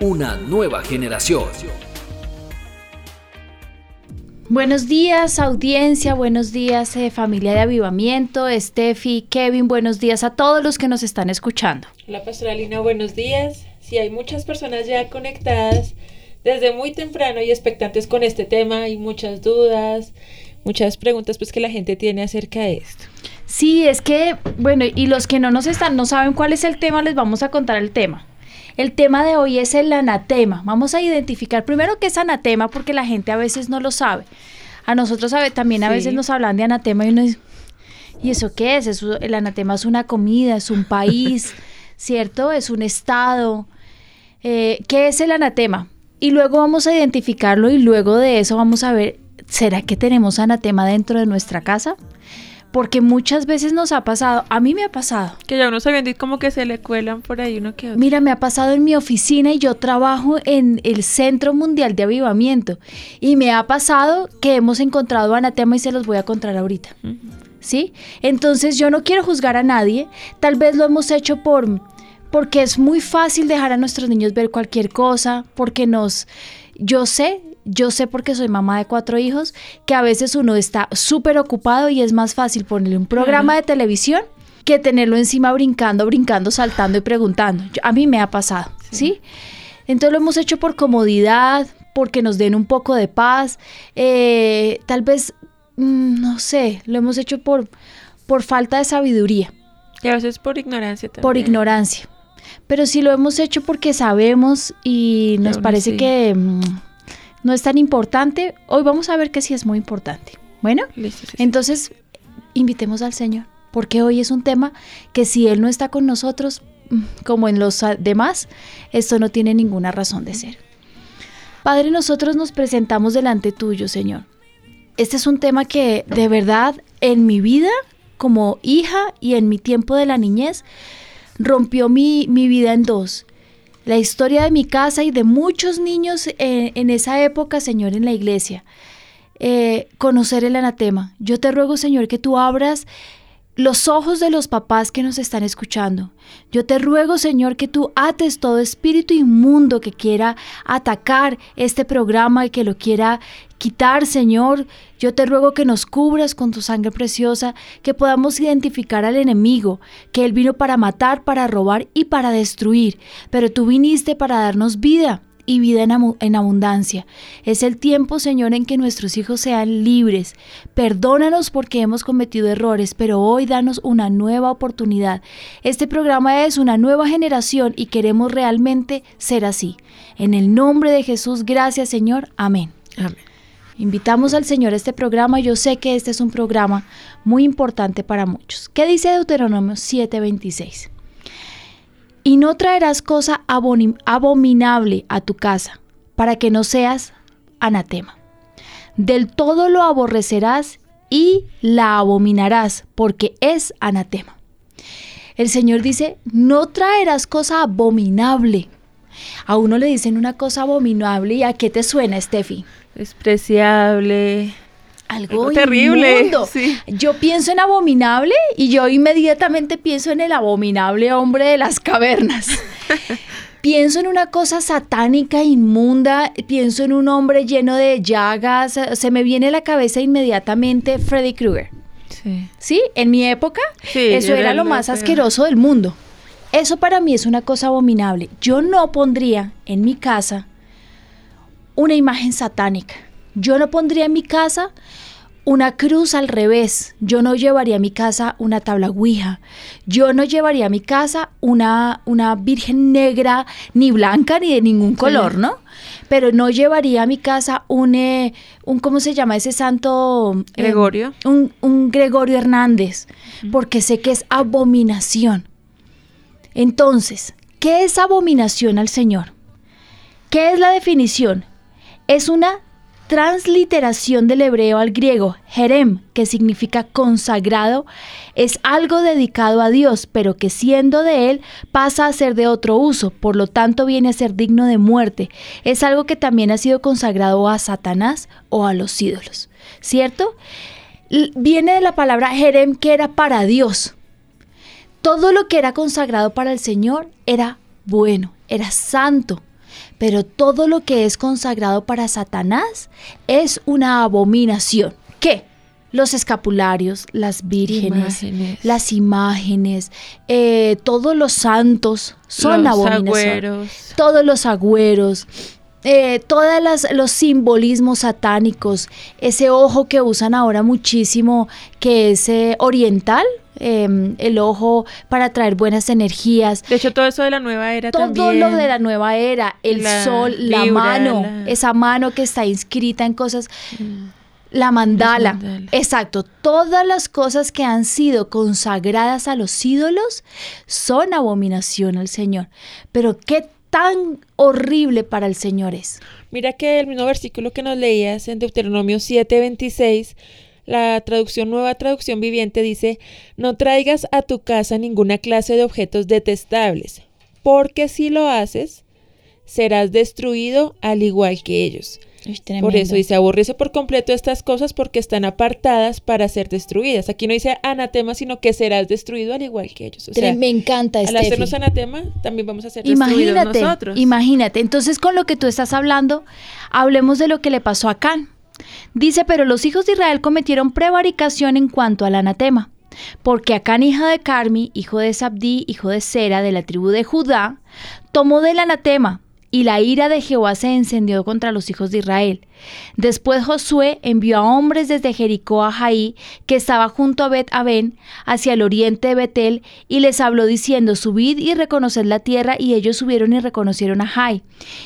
Una nueva generación. Buenos días audiencia, buenos días eh, familia de avivamiento, Steffi, Kevin, buenos días a todos los que nos están escuchando. Hola Pastora Lina, buenos días. Sí, hay muchas personas ya conectadas desde muy temprano y expectantes con este tema y muchas dudas, muchas preguntas pues que la gente tiene acerca de esto. Sí, es que, bueno, y los que no nos están, no saben cuál es el tema, les vamos a contar el tema. El tema de hoy es el anatema. Vamos a identificar primero qué es anatema porque la gente a veces no lo sabe. A nosotros también a veces nos hablan de anatema y uno dice, ¿y eso qué es? Eso, el anatema es una comida, es un país, ¿cierto? Es un estado. Eh, ¿Qué es el anatema? Y luego vamos a identificarlo y luego de eso vamos a ver, ¿será que tenemos anatema dentro de nuestra casa? Porque muchas veces nos ha pasado, a mí me ha pasado. Que ya uno se vende como que se le cuelan por ahí uno que otro. Mira, me ha pasado en mi oficina y yo trabajo en el Centro Mundial de Avivamiento. Y me ha pasado que hemos encontrado anatema y se los voy a contar ahorita. ¿Sí? Entonces yo no quiero juzgar a nadie. Tal vez lo hemos hecho por porque es muy fácil dejar a nuestros niños ver cualquier cosa, porque nos, yo sé, yo sé porque soy mamá de cuatro hijos, que a veces uno está súper ocupado y es más fácil ponerle un programa de televisión que tenerlo encima brincando, brincando, saltando y preguntando. a mí me ha pasado, ¿sí? Entonces lo hemos hecho por comodidad, porque nos den un poco de paz, eh, tal vez, mm, no sé, lo hemos hecho por, por falta de sabiduría. Y a veces por ignorancia también. Por ignorancia pero si lo hemos hecho porque sabemos y nos parece que mm, no es tan importante, hoy vamos a ver que sí es muy importante. Bueno, entonces invitemos al Señor, porque hoy es un tema que si Él no está con nosotros, mm, como en los demás, esto no tiene ninguna razón de ser. Padre, nosotros nos presentamos delante tuyo, Señor. Este es un tema que de verdad en mi vida como hija y en mi tiempo de la niñez rompió mi, vida en dos. La historia de mi casa y de muchos niños eh, en esa época, Señor, en la iglesia. Eh, conocer el anatema. Yo te ruego, Señor, que tú abras los ojos de los papás que nos están escuchando. Yo te ruego, Señor, que tú ates todo espíritu inmundo que quiera atacar este programa y que lo quiera quitar, Señor. Yo te ruego que nos cubras con tu sangre preciosa, que podamos identificar al enemigo, que Él vino para matar, para robar y para destruir, pero tú viniste para darnos vida y vida en, abundancia. Es el tiempo, Señor, en que nuestros hijos sean libres. Perdónanos porque hemos cometido errores, pero hoy danos una nueva oportunidad. Este programa es una nueva generación y queremos realmente ser así. En el nombre de Jesús, gracias, Señor. Amén. Amén. Invitamos al Señor a este programa. Yo sé que este es un programa muy importante para muchos. ¿Qué dice Deuteronomio 7:26? Y no traerás cosa abominable a tu casa, para que no seas anatema. Del todo lo aborrecerás y la abominarás, porque es anatema. El Señor dice, no traerás cosa abominable. A uno le dicen una cosa abominable y a qué te suena, Steffi? Despreciable, algo, terrible. Yo pienso en abominable y yo inmediatamente pienso en el abominable hombre de las cavernas. pienso en una cosa satánica, inmunda, pienso en un hombre lleno de llagas, se me viene a la cabeza inmediatamente Freddy Krueger. Sí. ¿Sí? En mi época, eso era lo más asqueroso del mundo. Eso para mí es una cosa abominable. Yo no pondría en mi casa una imagen satánica. Yo no pondría en mi casa una cruz al revés. Yo no llevaría a mi casa una tabla ouija. Yo no llevaría a mi casa una, una virgen negra, ni blanca, ni de ningún color, ¿no? Pero no llevaría a mi casa un, eh, un ¿cómo se llama ese santo? Eh, Gregorio. un, un, Gregorio Hernández, porque sé que es abominación. Entonces, ¿qué es abominación al Señor? ¿Qué es la definición? Es una transliteración del hebreo al griego, jerem, que significa consagrado, es algo dedicado a Dios, pero que siendo de Él pasa a ser de otro uso, por lo tanto viene a ser digno de muerte. Es algo que también ha sido consagrado a Satanás o a los ídolos, ¿cierto? Viene de la palabra jerem, que era para Dios. Todo lo que era consagrado para el Señor era bueno, era santo. Pero todo lo que es consagrado para Satanás es una abominación. ¿Qué? Los escapularios, las vírgenes, las imágenes, eh, todos los santos son los abominación. Todos los agüeros, eh, todos los simbolismos satánicos, ese ojo que usan ahora muchísimo, que es eh, oriental, Em, el ojo para traer buenas energías. De hecho, todo eso de la nueva era todo también. Todo lo de la nueva era, el sol, la mano, esa mano que está inscrita en cosas. Mm. La mandala. Exacto. Todas las cosas que han sido consagradas a los ídolos son abominación al Señor. Pero qué tan horrible para el Señor es. Mira que el mismo versículo que nos leías en Deuteronomio 7:26 la traducción nueva traducción viviente dice, no traigas a tu casa ninguna clase de objetos detestables, porque si lo haces, serás destruido al igual que ellos. Por eso dice, aborrece por completo estas cosas porque están apartadas para ser destruidas. Aquí no dice anatema, sino que serás destruido al igual que ellos. me encanta Al hacernos anatema, también vamos a ser destruidos nosotros. Imagínate, entonces con lo que tú estás hablando, hablemos de lo que le pasó a Can. Dice, pero los hijos de Israel cometieron prevaricación en cuanto al anatema. Porque Acán, hija de Carmi, hijo de Sabdí, hijo de Sera, de la tribu de Judá, tomó del anatema, y la ira de Jehová se encendió contra los hijos de Israel. Después Josué envió a hombres desde Jericó a Jaí, que estaba junto a Bet Aben, hacia el oriente de Betel, y les habló diciendo, subid y reconoced la tierra, y ellos subieron y reconocieron a Jai.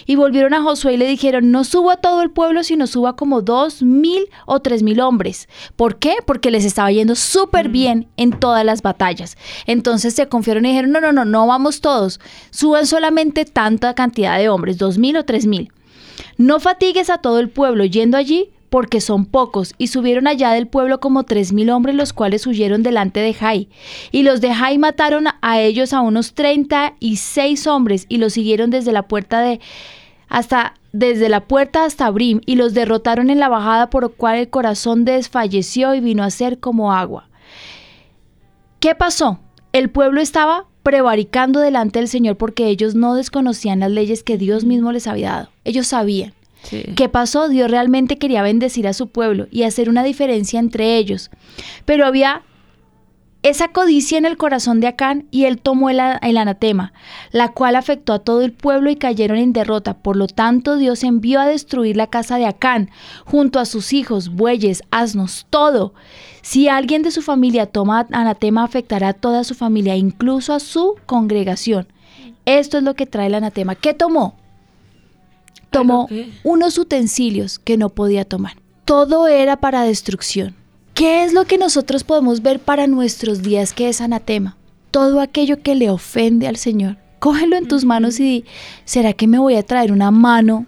Y volvieron a Josué y le dijeron, no suba todo el pueblo, sino suba como dos mil o tres mil hombres. ¿Por qué? Porque les estaba yendo súper mm. bien en todas las batallas. Entonces se confiaron y dijeron, no, no, no, no vamos todos, suban solamente tanta cantidad de hombres, dos mil o tres mil. No fatigues a todo el pueblo yendo allí, porque son pocos, y subieron allá del pueblo como tres mil hombres, los cuales huyeron delante de Jai. Y los de Jai mataron a ellos a unos treinta y seis hombres, y los siguieron desde la puerta de hasta desde la puerta hasta Abrim, y los derrotaron en la bajada, por lo cual el corazón desfalleció y vino a ser como agua. ¿Qué pasó? El pueblo estaba prevaricando delante del Señor porque ellos no desconocían las leyes que Dios mismo les había dado. Ellos sabían. ¿Qué pasó? Dios realmente quería bendecir a su pueblo y hacer una diferencia entre ellos. Pero había esa codicia en el corazón de Acán y él tomó el, anatema, la cual afectó a todo el pueblo y cayeron en derrota. Por lo tanto, Dios envió a destruir la casa de Acán, junto a sus hijos, bueyes, asnos, todo. Si alguien de su familia toma anatema, afectará a toda su familia, incluso a su congregación. Esto es lo que trae el anatema. ¿Qué tomó? Tomó unos utensilios que no podía tomar. Todo era para destrucción. ¿Qué es lo que nosotros podemos ver para nuestros días que es anatema? Todo aquello que le ofende al Señor. Cógelo en tus manos y di, ¿será que me voy a traer una mano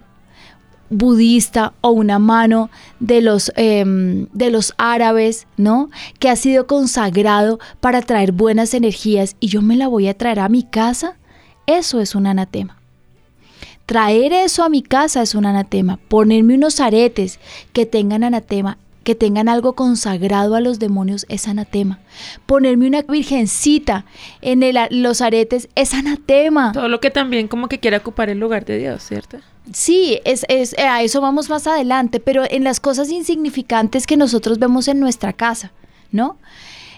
budista o una mano de los, em, de los árabes, ¿no? Que ha sido consagrado para traer buenas energías y yo me la voy a traer a mi casa. Eso es un anatema. Traer eso a mi casa es un anatema. Ponerme unos aretes que tengan anatema que tengan algo consagrado a los demonios es anatema. Ponerme una virgencita en los aretes es anatema. Todo lo que también como que quiera ocupar el lugar de Dios, ¿cierto? Sí, es, es, a eso vamos más adelante, pero en las cosas insignificantes que nosotros vemos en nuestra casa, ¿no?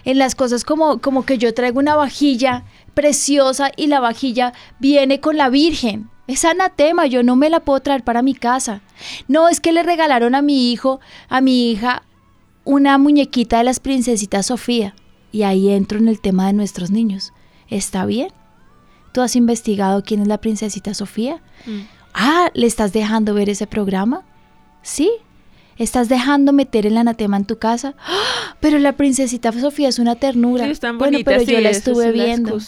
En las cosas como, como que yo traigo una vajilla preciosa y la vajilla viene con la Virgen. Es anatema, yo no me la puedo traer para mi casa. No, es que le regalaron a mi hijo, a mi hija, una muñequita de las princesitas Sofía. Y ahí entro en el tema de nuestros niños. ¿Está bien? ¿Tú has investigado quién es la princesita Sofía? Mm. Ah, ¿le estás dejando ver ese programa? Sí. ¿Estás dejando meter el anatema en tu casa? ¡Ah! Pero la princesita Sofía es una ternura. Sí, bueno, pero yo la estuve viendo.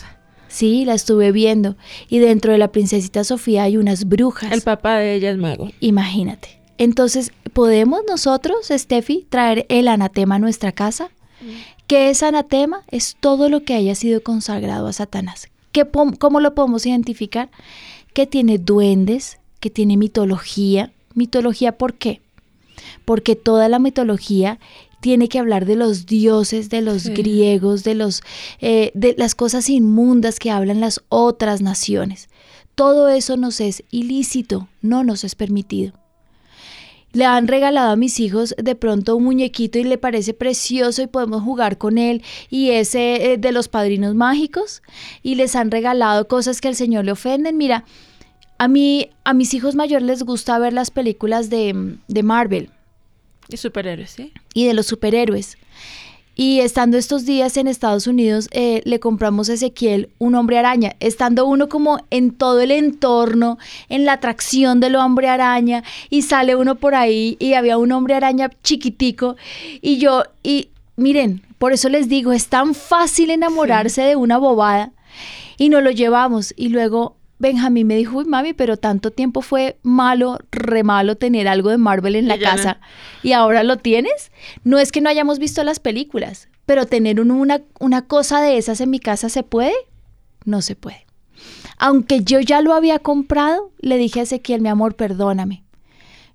Sí, la estuve viendo. Y dentro de la princesita Sofía hay unas brujas. El papá de ella es mago. Imagínate. Entonces, ¿podemos nosotros, Steffi, traer el anatema a nuestra casa? Mm. ¿Qué es anatema? Es todo lo que haya sido consagrado a Satanás. ¿Qué, ¿Cómo lo podemos identificar? Que tiene duendes, que tiene mitología. ¿Mitología por qué? Porque toda la mitología tiene que hablar de los dioses, de los griegos, de, los, eh, de las cosas inmundas que hablan las otras naciones. Todo eso nos es ilícito, no nos es permitido. Le han regalado a mis hijos de pronto un muñequito y le parece precioso y podemos jugar con él y ese eh, de los padrinos mágicos y les han regalado cosas que al Señor le ofenden. Mira, a mí, a mis hijos mayores les gusta ver las películas de, de Marvel y superhéroes, ¿sí? Y de los superhéroes. Y estando estos días en Estados Unidos, eh, le compramos a Ezequiel un hombre araña, estando uno como en todo el entorno, en la atracción del hombre araña, y sale uno por ahí y había un hombre araña chiquitico, y yo, y miren, por eso les digo, es tan fácil enamorarse de una bobada, y nos lo llevamos, y luego Benjamín me dijo, uy, mami, pero tanto tiempo fue malo, re malo tener algo de Marvel en la casa y ahora lo tienes. No es que no hayamos visto las películas, pero tener una, una cosa de esas en mi casa se puede? No se puede. Aunque yo ya lo había comprado, le dije a Ezequiel, mi amor, perdóname.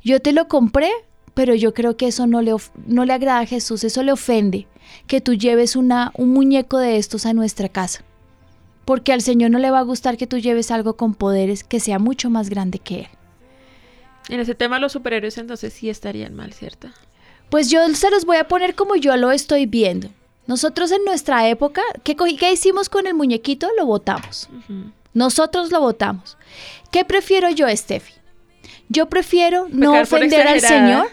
Yo te lo compré, pero yo creo que eso no le, no le agrada a Jesús, eso le ofende, que tú lleves una, un muñeco de estos a nuestra casa porque al Señor no le va a gustar que tú lleves algo con poderes que sea mucho más grande que Él. En ese tema los superhéroes entonces sí estarían mal, ¿cierto? Pues yo se los voy a poner como yo lo estoy viendo. Nosotros en nuestra época, ¿qué, qué hicimos con el muñequito? Lo votamos. Nosotros lo votamos. ¿Qué prefiero yo, Steffi? Yo prefiero no ofender al Señor,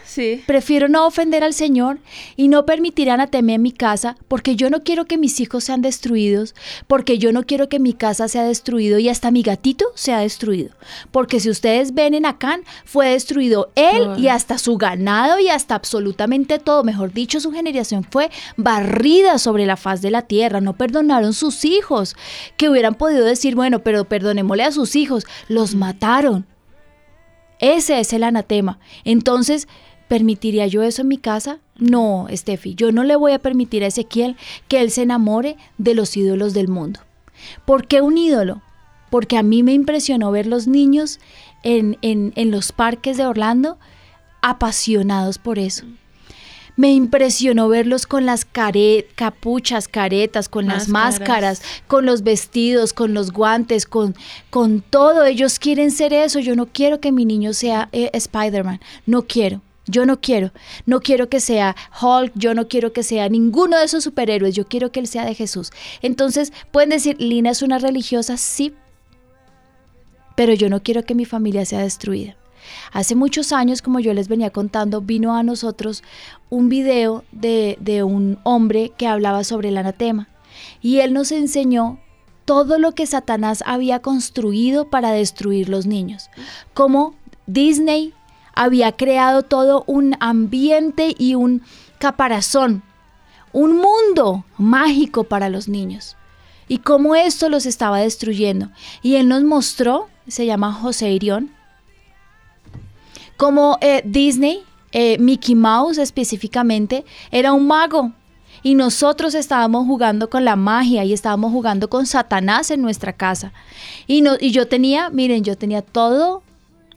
prefiero no ofender al Señor y no permitir anatema en mi casa porque yo no quiero que mis hijos sean destruidos, porque yo no quiero que mi casa sea destruido y hasta mi gatito sea destruido. Porque si ustedes ven en Acán, fue destruido él y hasta su ganado y hasta absolutamente todo, mejor dicho, su generación fue barrida sobre la faz de la tierra, no perdonaron sus hijos, que hubieran podido decir, bueno, pero perdonémosle a sus hijos, los mataron. Ese es el anatema. Entonces, ¿permitiría yo eso en mi casa? No, Steffi, yo no le voy a permitir a Ezequiel que él se enamore de los ídolos del mundo. ¿Por qué un ídolo? Porque a mí me impresionó ver los niños en, en, en los parques de Orlando apasionados por eso. Me impresionó verlos con las capuchas, caretas, con las máscaras, con los vestidos, con los guantes, con, con todo. Ellos quieren ser eso. Yo no quiero que mi niño sea eh, Spider-Man. No quiero. Yo no quiero. No quiero que sea Hulk, yo no quiero que sea ninguno de esos superhéroes, yo quiero que él sea de Jesús. Entonces, pueden decir, Lina es una religiosa, sí, pero yo no quiero que mi familia sea destruida. Hace muchos años, como yo les venía contando, vino a nosotros un video de, de un hombre que hablaba sobre el anatema. Y él nos enseñó todo lo que Satanás había construido para destruir los niños, como Disney había creado todo un ambiente y un caparazón, un mundo mágico para los niños. Y cómo esto los estaba destruyendo. Y él nos mostró, se llama José Irión, como eh, Disney, eh, Mickey Mouse específicamente, era un mago. Y nosotros estábamos jugando con la magia y estábamos jugando con Satanás en nuestra casa. Y, no, y yo tenía, miren, yo tenía todo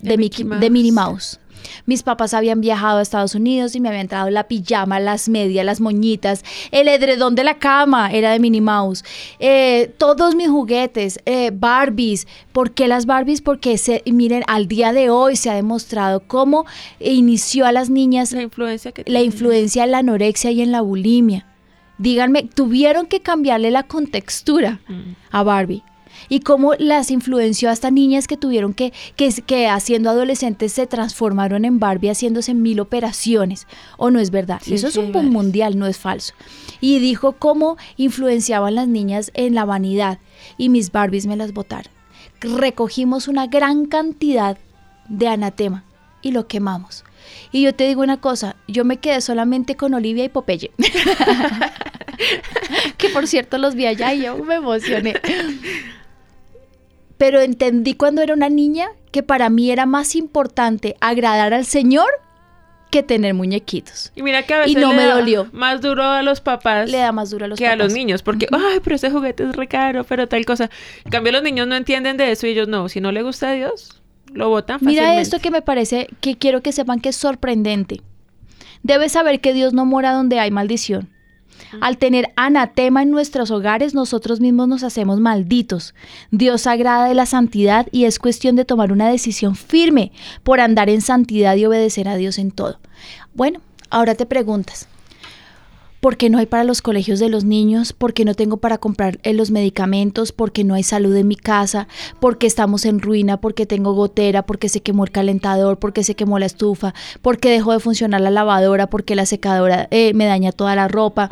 de, Mickey, de Minnie Mouse. Mis papás habían viajado a Estados Unidos y me habían traído la pijama, las medias, las moñitas, el edredón de la cama era de Minnie Mouse, eh, todos mis juguetes, eh, Barbies. ¿Por qué las Barbies? Porque se, miren, al día de hoy se ha demostrado cómo inició a las niñas la influencia, que la influencia en la anorexia y en la bulimia. Díganme, tuvieron que cambiarle la contextura mm. a Barbie y cómo las influenció hasta niñas que tuvieron que, que, que haciendo adolescentes se transformaron en Barbie haciéndose mil operaciones. ¿O no es verdad? Eso es un boom mundial, no es falso. Y dijo cómo influenciaban las niñas en la vanidad y mis Barbies me las botaron. Recogimos una gran cantidad de anatema y lo quemamos. Y yo te digo una cosa, yo me quedé solamente con Olivia y Popeye. que por cierto los vi allá y yo me emocioné. pero entendí cuando era una niña que para mí era más importante agradar al Señor que tener muñequitos. Y mira que a veces no le me da dolió. más duro a los papás. Le da más duro a los que a los niños, porque, ay, pero ese juguete es re caro, pero tal cosa. En cambio, los niños no entienden de eso y ellos no. Si no le gusta a Dios, lo votan fácilmente. Mira esto que me parece, que quiero que sepan que es sorprendente. Debes saber que Dios no mora donde hay maldición. Al tener anatema en nuestros hogares, nosotros mismos nos hacemos malditos. Dios agrada de la santidad y es cuestión de tomar una decisión firme por andar en santidad y obedecer a Dios en todo. Bueno, ahora te preguntas, ¿por qué no hay para los colegios de los niños? ¿Por qué no tengo para comprar eh, los medicamentos? ¿Por qué no hay salud en mi casa? ¿Por qué estamos en ruina? ¿Por qué tengo gotera? ¿Por qué se quemó el calentador? ¿Por qué se quemó la estufa? ¿Por qué dejó de funcionar la lavadora? ¿Por qué la secadora eh, me daña toda la ropa?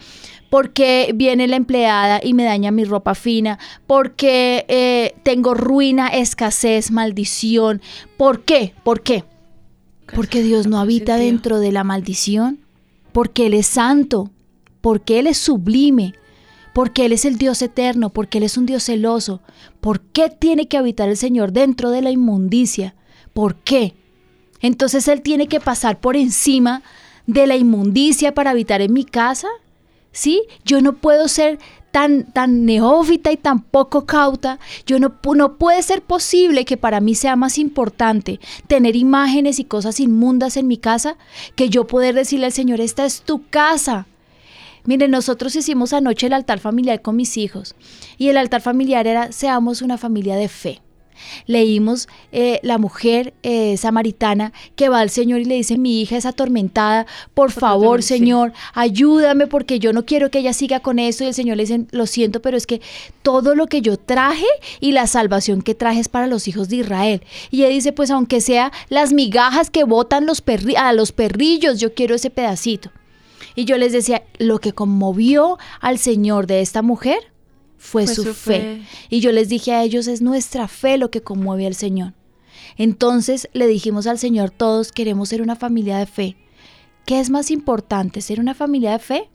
¿Por qué viene la empleada y me daña mi ropa fina? ¿Por qué eh, tengo ruina, escasez, maldición? ¿Por qué? ¿Por qué? Porque Dios no habita dentro de la maldición, porque Él es santo, porque Él es sublime, porque Él es el Dios eterno, porque Él es un Dios celoso. ¿Por qué tiene que habitar el Señor dentro de la inmundicia? ¿Por qué? Entonces Él tiene que pasar por encima de la inmundicia para habitar en mi casa. ¿Sí? Yo no puedo ser tan, tan neófita y tan poco cauta, yo no, no puede ser posible que para mí sea más importante tener imágenes y cosas inmundas en mi casa que yo poder decirle al Señor, esta es tu casa. Miren, nosotros hicimos anoche el altar familiar con mis hijos y el altar familiar era, seamos una familia de fe leímos eh, la mujer eh, samaritana que va al Señor y le dice, mi hija es atormentada, por, favor Señor, ayúdame porque yo no quiero que ella siga con eso. Y el Señor le dice, lo siento, pero es que todo lo que yo traje y la salvación que traje es para los hijos de Israel. Y ella dice, pues aunque sea las migajas que botan los a los perrillos, yo quiero ese pedacito. Y yo les decía, lo que conmovió al Señor de esta mujer fue, su, fe. Y yo les dije a ellos, es nuestra fe lo que conmueve al Señor. Entonces le dijimos al Señor, todos queremos ser una familia de fe. ¿Qué es más importante, ser una familia de fe?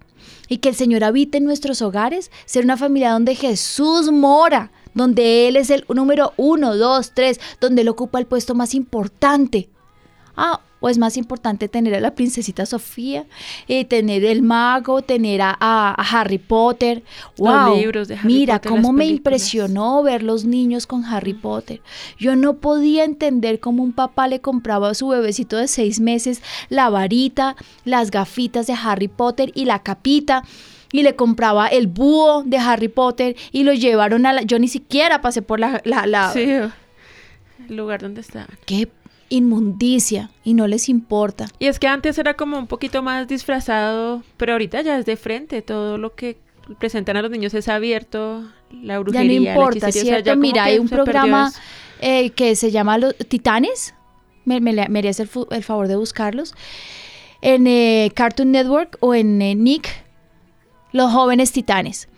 Y que el Señor habite en nuestros hogares, ser una familia donde Jesús mora, donde Él es el número uno, dos, tres, donde Él ocupa el puesto más importante. Ah, o es más importante tener a la princesita Sofía, y eh, tener el mago, tener a, Harry Potter. Wow, libros de Harry mira cómo me impresionó ver los niños con Harry Potter. Yo no podía entender cómo un papá le compraba a su bebecito de seis meses la varita, las gafitas de Harry Potter y la capita y le compraba el búho de Harry Potter y lo llevaron a la... Yo ni siquiera pasé por la... la, Sí, el lugar donde estaban. Qué inmundicia y no les importa. Y es que antes era como un poquito más disfrazado, pero ahorita ya es de frente, todo lo que presentan a los niños es abierto, la brujería, ya no importa, ¿cierto? Mira, hay un programa eh, que se llama Los Titanes, me, me, merece el, favor de buscarlos, en eh, Cartoon Network o en eh, Nick, Los Jóvenes Titanes.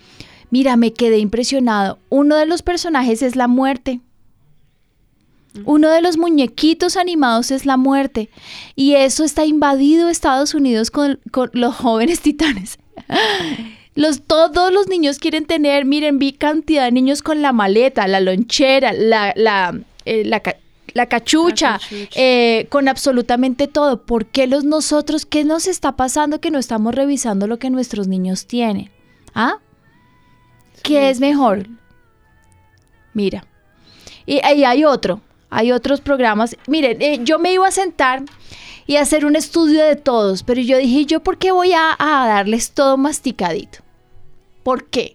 Mira, me quedé impresionado. Uno de los personajes es la muerte. Uno de los muñequitos animados es la muerte. Y eso está invadido Estados Unidos con, los jóvenes titanes. Los, todos los niños quieren tener, miren, vi cantidad de niños con la maleta, la lonchera, la, la, eh, la, cachucha, eh, con absolutamente todo. ¿Por qué los nosotros, qué nos está pasando que no estamos revisando lo que nuestros niños tienen? ¿Ah? ¿Qué es mejor? Mira. Y ahí hay otro. Hay otros programas. Miren, eh, yo me iba a sentar y hacer un estudio de todos, pero yo dije, ¿yo por qué voy a, darles todo masticadito? ¿Por qué?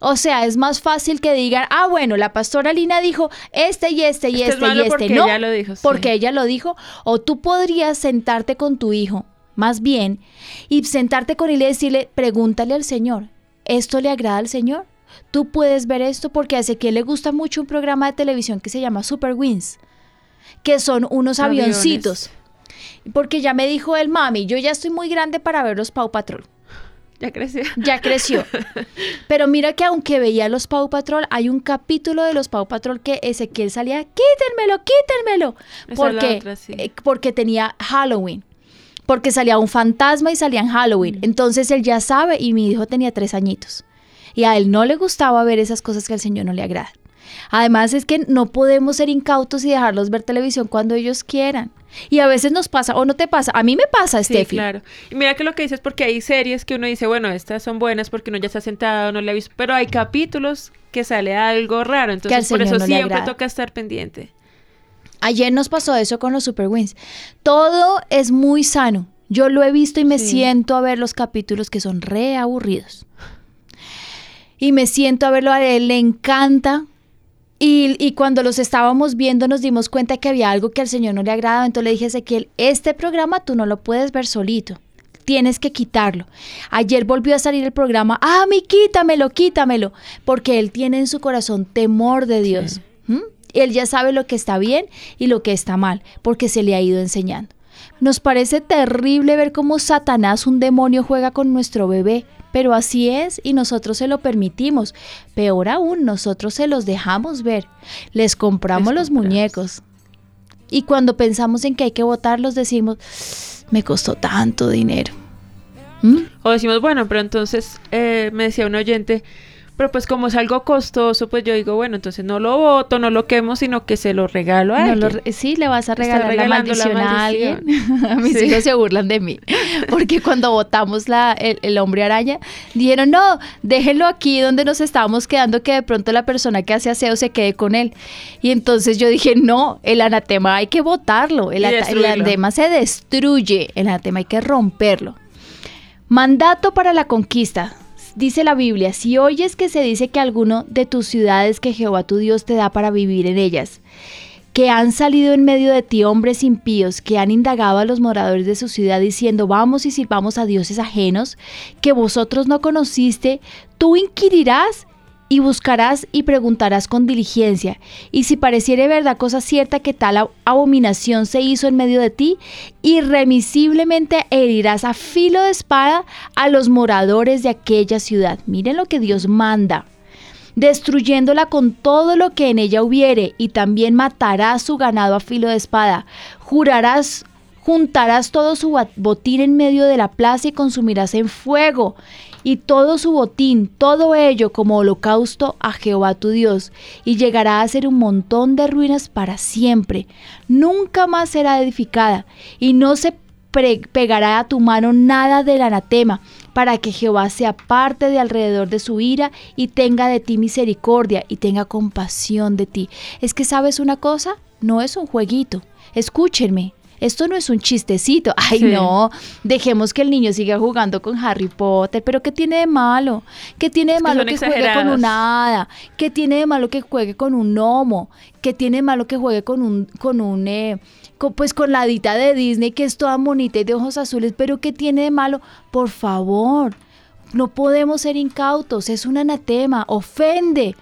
O sea, es más fácil que digan, ah, bueno, la pastora Lina dijo este y este y este, y este. Porque no, ella lo dijo. Porque ella lo dijo. O tú podrías sentarte con tu hijo, más bien, y sentarte con él y decirle, pregúntale al Señor, ¿esto le agrada al Señor? Tú puedes ver esto porque a Ezequiel le gusta mucho un programa de televisión que se llama Super Wings, que son unos avioncitos. Porque ya me dijo el mami, yo ya estoy muy grande para ver los Pau Patrol. Ya creció. Ya creció. Pero mira que aunque veía los Pau Patrol, hay un capítulo de los Pau Patrol que Ezequiel salía, quítenmelo, quítenmelo. Porque, eh, porque tenía Halloween. Porque salía un fantasma y salía en Halloween. Mm. Entonces él ya sabe y mi hijo tenía tres añitos. Y a él no le gustaba ver esas cosas que al Señor no le agradan. Además es que no podemos ser incautos y dejarlos ver televisión cuando ellos quieran. Y a veces nos pasa, o no te pasa, a mí me pasa, sí, claro. Y mira que lo que dices, porque hay series que uno dice, bueno, estas son buenas porque uno ya está sentado, no le ha visto, pero hay capítulos que sale algo raro, entonces por eso siempre toca estar pendiente. Ayer nos pasó eso con los Super Wins. Todo es muy sano. Yo lo he visto y me siento a ver los capítulos que son re aburridos. Y me siento a verlo a él, le encanta. Y, y, cuando los estábamos viendo nos dimos cuenta que había algo que al Señor no le agradaba. Entonces le dije a Ezequiel, este programa tú no lo puedes ver solito. Tienes que quitarlo. Ayer volvió a salir el programa, ah, mi quítamelo, quítamelo, porque él tiene en su corazón temor de Dios. ¿Mm? Él ya sabe lo que está bien y lo que está mal, porque se le ha ido enseñando. Nos parece terrible ver cómo Satanás, un demonio, juega con nuestro bebé, pero así es y nosotros se lo permitimos. Peor aún, nosotros se los dejamos ver. Les compramos los muñecos. Y cuando pensamos en que hay que votarlos, decimos, me costó tanto dinero. ¿Mm? O decimos, bueno, pero entonces eh, me decía un oyente, pero pues como es algo costoso, pues yo digo, bueno, entonces no lo voto, no lo quemo, sino que se lo regalo a alguien. sí, le vas a regalar la maldición, a alguien. a mis hijos se burlan de mí. Porque cuando votamos la, el, hombre araña, dijeron, no, déjenlo aquí donde nos estábamos quedando, que de pronto la persona que hace aseo se quede con él. Y entonces yo dije, no, el anatema hay que votarlo. El, el anatema se destruye. El anatema hay que romperlo. Mandato para la conquista. Dice la Biblia, si oyes que se dice que alguno de tus ciudades que Jehová tu Dios te da para vivir en ellas, que han salido en medio de ti hombres impíos, que han indagado a los moradores de su ciudad diciendo, vamos y sirvamos a dioses ajenos, que vosotros no conociste, tú inquirirás y buscarás y preguntarás con diligencia, y si pareciere verdad cosa cierta que tal abominación se hizo en medio de ti, irremisiblemente herirás a filo de espada a los moradores de aquella ciudad. Miren lo que Dios manda destruyéndola con todo lo que en ella hubiere, y también matarás su ganado a filo de espada. Jurarás juntarás todo su botín en medio de la plaza y consumirás en fuego y todo su botín, todo ello como holocausto a Jehová tu Dios, y llegará a ser un montón de ruinas para siempre. Nunca más será edificada, y no se pegará a tu mano nada del anatema, para que Jehová sea parte de alrededor de su ira y tenga de ti misericordia y tenga compasión de ti. Es que sabes una cosa, no es un jueguito. Escúchenme, esto no es un chistecito. Ay, no, dejemos que el niño siga jugando con Harry Potter. Pero ¿qué tiene de malo? ¿Qué tiene de malo que, juegue con un hada? ¿Qué tiene de malo que juegue con un gnomo? ¿Qué tiene de malo que juegue con un, con un, eh, pues con la dita de Disney que es toda bonita y de ojos azules? Pero ¿qué tiene de malo? Por favor, no podemos ser incautos. Es un anatema, ofende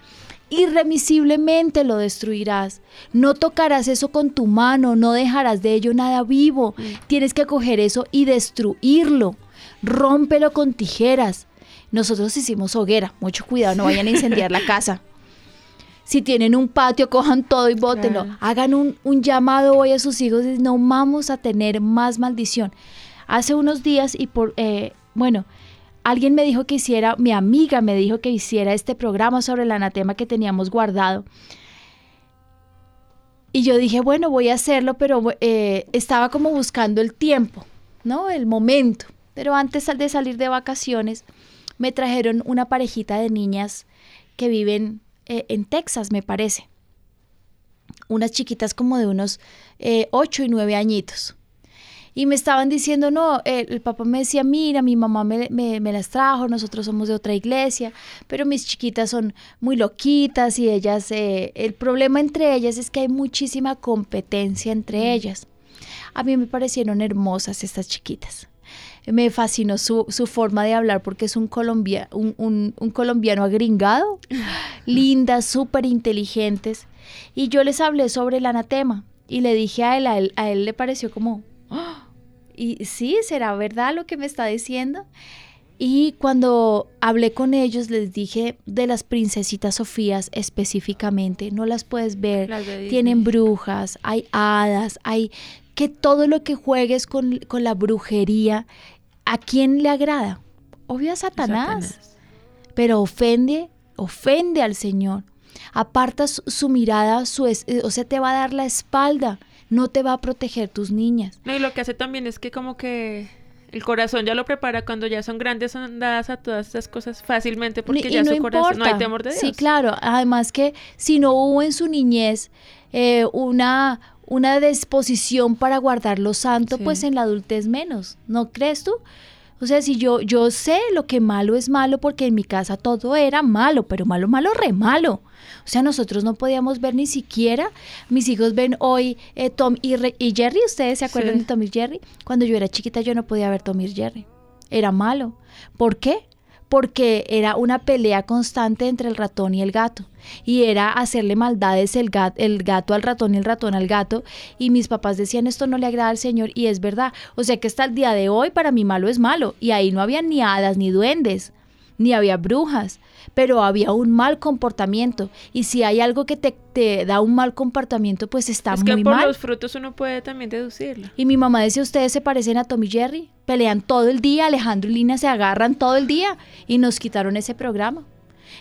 irremisiblemente lo destruirás. No tocarás eso con tu mano, no dejarás de ello nada vivo. Mm. Tienes que coger eso y destruirlo. Rómpelo con tijeras. Nosotros hicimos hoguera, mucho cuidado, no vayan a incendiar la casa. Si tienen un patio, cojan todo y bótenlo. Hagan un, llamado hoy a sus hijos y no vamos a tener más maldición. Hace unos días y por, eh, bueno, alguien me dijo que hiciera, mi amiga me dijo que hiciera este programa sobre el anatema que teníamos guardado. Y yo dije, bueno, voy a hacerlo, pero eh, estaba como buscando el tiempo, ¿no? El momento. Pero antes de salir de vacaciones, me trajeron una parejita de niñas que viven eh, en Texas, me parece. Unas chiquitas como de unos eh, ocho y nueve añitos y me estaban diciendo, no, el, papá me decía, mira, mi mamá me, las trajo, nosotros somos de otra iglesia, pero mis chiquitas son muy loquitas y ellas, eh, el problema entre ellas es que hay muchísima competencia entre mm. ellas. A mí me parecieron hermosas estas chiquitas. Me fascinó su, forma de hablar porque es un, colombia, un, colombiano agringado, lindas, súper inteligentes. Y yo les hablé sobre el anatema y le dije a él, a él, a él le pareció como. Y sí, ¿será verdad lo que me está diciendo? Y cuando hablé con ellos les dije de las princesitas Sofías específicamente, no las puedes ver, tienen brujas, hay hadas, hay que todo lo que juegues con, la brujería, ¿a quién le agrada? Obvio a Satanás, Satanás, pero ofende, ofende al Señor. apartas su mirada, su es, eh, o sea, te va a dar la espalda, no te va a proteger tus niñas. No, y lo que hace también es que como que el corazón ya lo prepara cuando ya son grandes, son dadas a todas esas cosas fácilmente porque ya su corazón no hay temor de Dios. Sí, claro. Además que si no hubo en su niñez eh, una, una disposición para guardar lo santo, pues en la adultez menos. ¿No crees tú? O sea, si yo, yo sé lo que malo es malo porque en mi casa todo era malo, pero malo, malo, re malo. O sea, nosotros no podíamos ver ni siquiera, mis hijos ven hoy eh, Tom y, y, Jerry, ¿ustedes se acuerdan de Tom y Jerry? Cuando yo era chiquita yo no podía ver Tom y Jerry. Era malo. ¿Por qué? Porque era una pelea constante entre el ratón y el gato. Y era hacerle maldades el, el gato al ratón y el ratón al gato. Y mis papás decían, esto no le agrada al Señor. Y es verdad. O sea que hasta el día de hoy para mí malo es malo. Y ahí no había ni hadas ni duendes ni había brujas, pero había un mal comportamiento. Y si hay algo que te, te da un mal comportamiento, pues está es muy que por mal. los frutos uno puede también deducirlo. Y mi mamá decía, ustedes se parecen a Tommy Jerry, pelean todo el día, Alejandro y Lina se agarran todo el día y nos quitaron ese programa.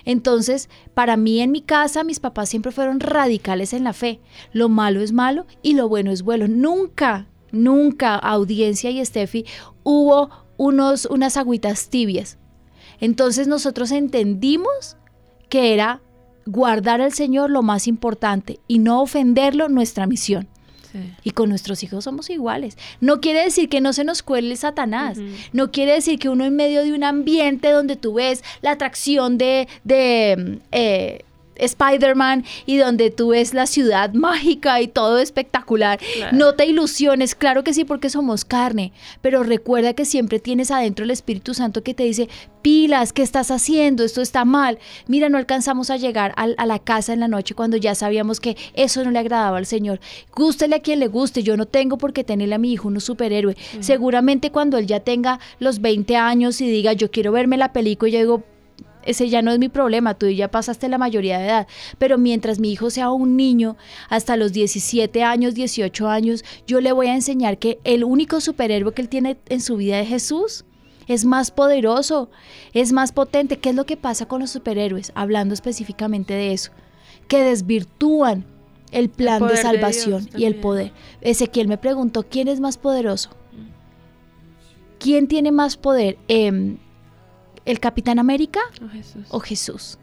Entonces, para mí en mi casa, mis papás siempre fueron radicales en la fe. Lo malo es malo y lo bueno es bueno. Nunca, nunca, audiencia y Steffi, hubo unos, unas agüitas tibias. Entonces nosotros entendimos que era guardar al Señor lo más importante y no ofenderlo nuestra misión. Y con nuestros hijos somos iguales. No quiere decir que no se nos cuele Satanás. No quiere decir que uno en medio de un ambiente donde tú ves la atracción de, de eh, Spider-Man y donde tú ves la ciudad mágica y todo espectacular. No te ilusiones, claro que sí, porque somos carne, pero recuerda que siempre tienes adentro el Espíritu Santo que te dice, pilas, ¿qué estás haciendo? Esto está mal. Mira, no alcanzamos a llegar a, la casa en la noche cuando ya sabíamos que eso no le agradaba al Señor. Gústele a quien le guste, yo no tengo por qué tenerle a mi hijo un superhéroe. Seguramente cuando él ya tenga los 20 años y diga, yo quiero verme la película, yo digo, ese ya no es mi problema, tú ya pasaste la mayoría de edad, pero mientras mi hijo sea un niño, hasta los 17 años, 18 años, yo le voy a enseñar que el único superhéroe que él tiene en su vida es Jesús. Es más poderoso, es más potente. ¿Qué es lo que pasa con los superhéroes? Hablando específicamente de eso, que desvirtúan el plan de salvación y el poder. Ezequiel me preguntó, ¿quién es más poderoso? ¿Quién tiene más poder? Eh, ¿El Capitán América o Jesús?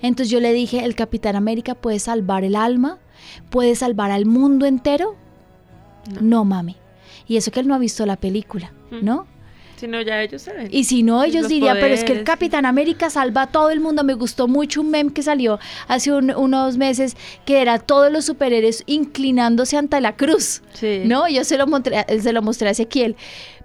Entonces yo le dije, el Capitán América puede salvar el alma, puede salvar al mundo entero. No, mami. Y eso que él no ha visto la película, ¿no? Si no, ya ellos saben. Y si no, ellos dirían, pero es que el Capitán América salva a todo el mundo. Me gustó mucho un meme que salió hace unos meses que era todos los superhéroes inclinándose ante la cruz. ¿No? Yo se lo, mostré, se lo mostré a Ezequiel.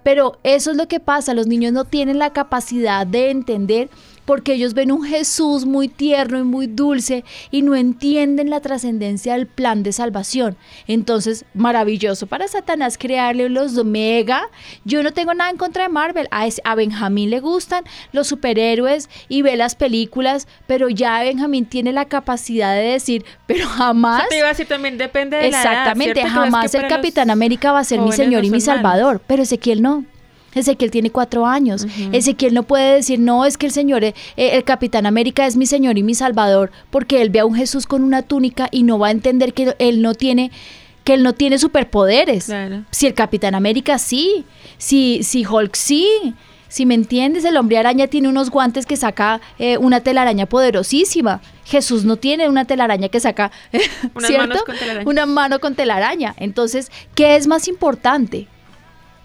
Pero eso es lo que pasa, los niños no tienen la capacidad de entender porque ellos ven un Jesús muy tierno y muy dulce y no entienden la trascendencia del plan de salvación. Entonces, maravilloso para Satanás crearle los mega. Yo no tengo nada en contra de Marvel. A, a Benjamín le gustan los superhéroes y ve las películas, pero ya Benjamín tiene la capacidad de decir, pero jamás... Te iba a decir, también depende de Exactamente, la edad, jamás el Capitán América va a ser mi Señor y mi Salvador, pero Ezequiel no. Ezequiel tiene cuatro años. Ezequiel no puede decir, no, es que el Señor, eh, el Capitán América es mi Señor y mi Salvador, porque él ve a un Jesús con una túnica y no va a entender que él no tiene que él no tiene superpoderes. Si el Capitán América sí, si, si Hulk sí, si me entiendes, el hombre araña tiene unos guantes que saca eh, una telaraña poderosísima. Jesús no tiene una telaraña que saca, ¿cierto? Una mano con telaraña. Entonces, ¿qué es más importante?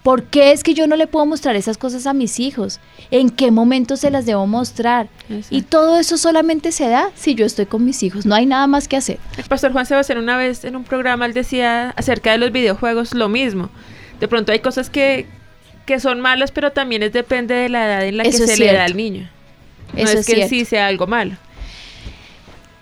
¿Por qué es que yo no le puedo mostrar esas cosas a mis hijos? ¿En qué momento se las debo mostrar? Y todo eso solamente se da si yo estoy con mis hijos. No hay nada más que hacer. El pastor Juan Sebastián una vez en un programa él decía acerca de los videojuegos lo mismo. De pronto hay cosas que, que son malas, pero también es depende de la edad en la que se le da al niño. No es, que sí sea algo malo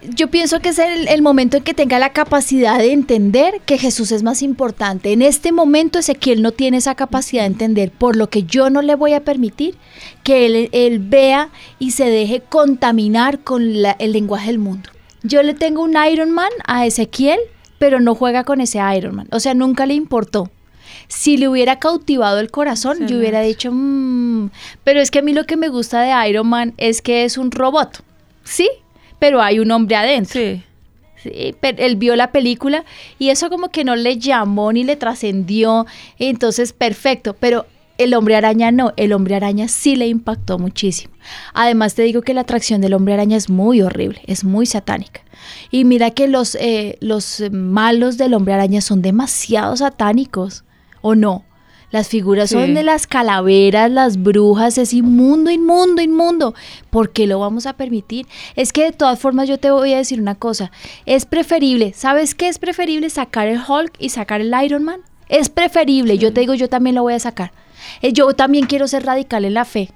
yo pienso que es el, momento en que tenga la capacidad de entender que Jesús es más importante. En este momento Ezequiel no tiene esa capacidad de entender, por lo que yo no le voy a permitir que él, vea y se deje contaminar con el lenguaje del mundo. Yo le tengo un Iron Man a Ezequiel, pero no juega con ese Iron Man. O sea, nunca le importó. Si le hubiera cautivado el corazón, yo hubiera dicho, mmm, pero es que a mí lo que me gusta de Iron Man es que es un robot. ¿Sí? Pero hay un hombre adentro. Sí. Sí, pero él vio la película y eso como que no le llamó ni le trascendió, entonces perfecto, pero el hombre araña no, el hombre araña sí le impactó muchísimo. Además te digo que la atracción del hombre araña es muy horrible, es muy satánica. Y mira que los, eh, los malos del hombre araña son demasiado satánicos, ¿o no? Las figuras son de las calaveras, las brujas, es inmundo, inmundo, inmundo. ¿Por qué lo vamos a permitir? Es que de todas formas yo te voy a decir una cosa. Es preferible, ¿sabes qué es preferible? Sacar el Hulk y sacar el Iron Man. Es preferible, yo te digo, yo también lo voy a sacar. Eh, yo también quiero ser radical en la fe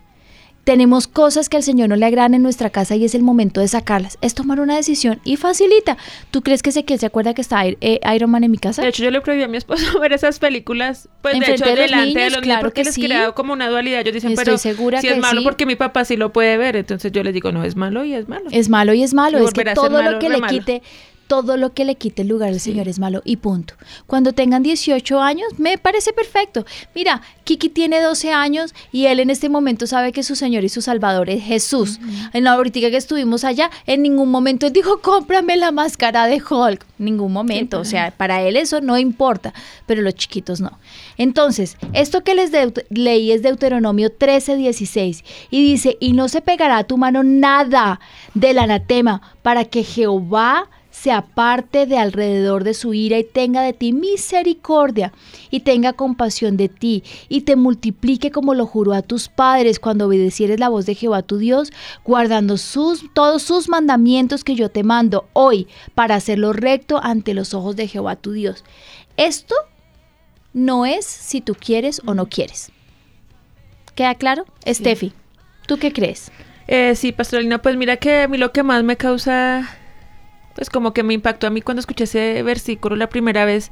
tenemos cosas que al Señor no le agradan en nuestra casa y es el momento de sacarlas. Es tomar una decisión y facilita. ¿Tú crees que se, que se acuerda que está eh, Iron Man en mi casa? De hecho, yo le prohibí a mi esposo ver esas películas, pues de hecho, de delante de los niños, porque que les sí. como una dualidad. Ellos dicen, pero segura si es malo porque mi papá sí lo puede ver. Entonces yo les digo, no, es malo y es malo. Es malo y es malo. es que todo lo que le quite todo lo que le quite el lugar al Señor es malo y punto. Cuando tengan 18 años, me parece perfecto. Mira, Kiki tiene 12 años y él en este momento sabe que su Señor y su Salvador es Jesús. En la política que estuvimos allá, en ningún momento él dijo, cómprame la máscara de Hulk. Ningún momento. o sea, para él eso no importa, pero los chiquitos no. Entonces, esto que les leí es Deuteronomio 13, 16 y dice, y no se pegará a tu mano nada del anatema para que Jehová se aparte de alrededor de su ira y tenga de ti misericordia y tenga compasión de ti y te multiplique como lo juró a tus padres cuando obedecieres la voz de Jehová tu Dios, guardando sus, todos sus mandamientos que yo te mando hoy para hacerlo recto ante los ojos de Jehová tu Dios. Esto no es si tú quieres o no quieres. ¿Queda claro? Estefi, ¿tú qué crees? Eh, sí, Pastoralina, pues mira que a mí lo que más me causa pues como que me impactó a mí cuando escuché ese versículo la primera vez,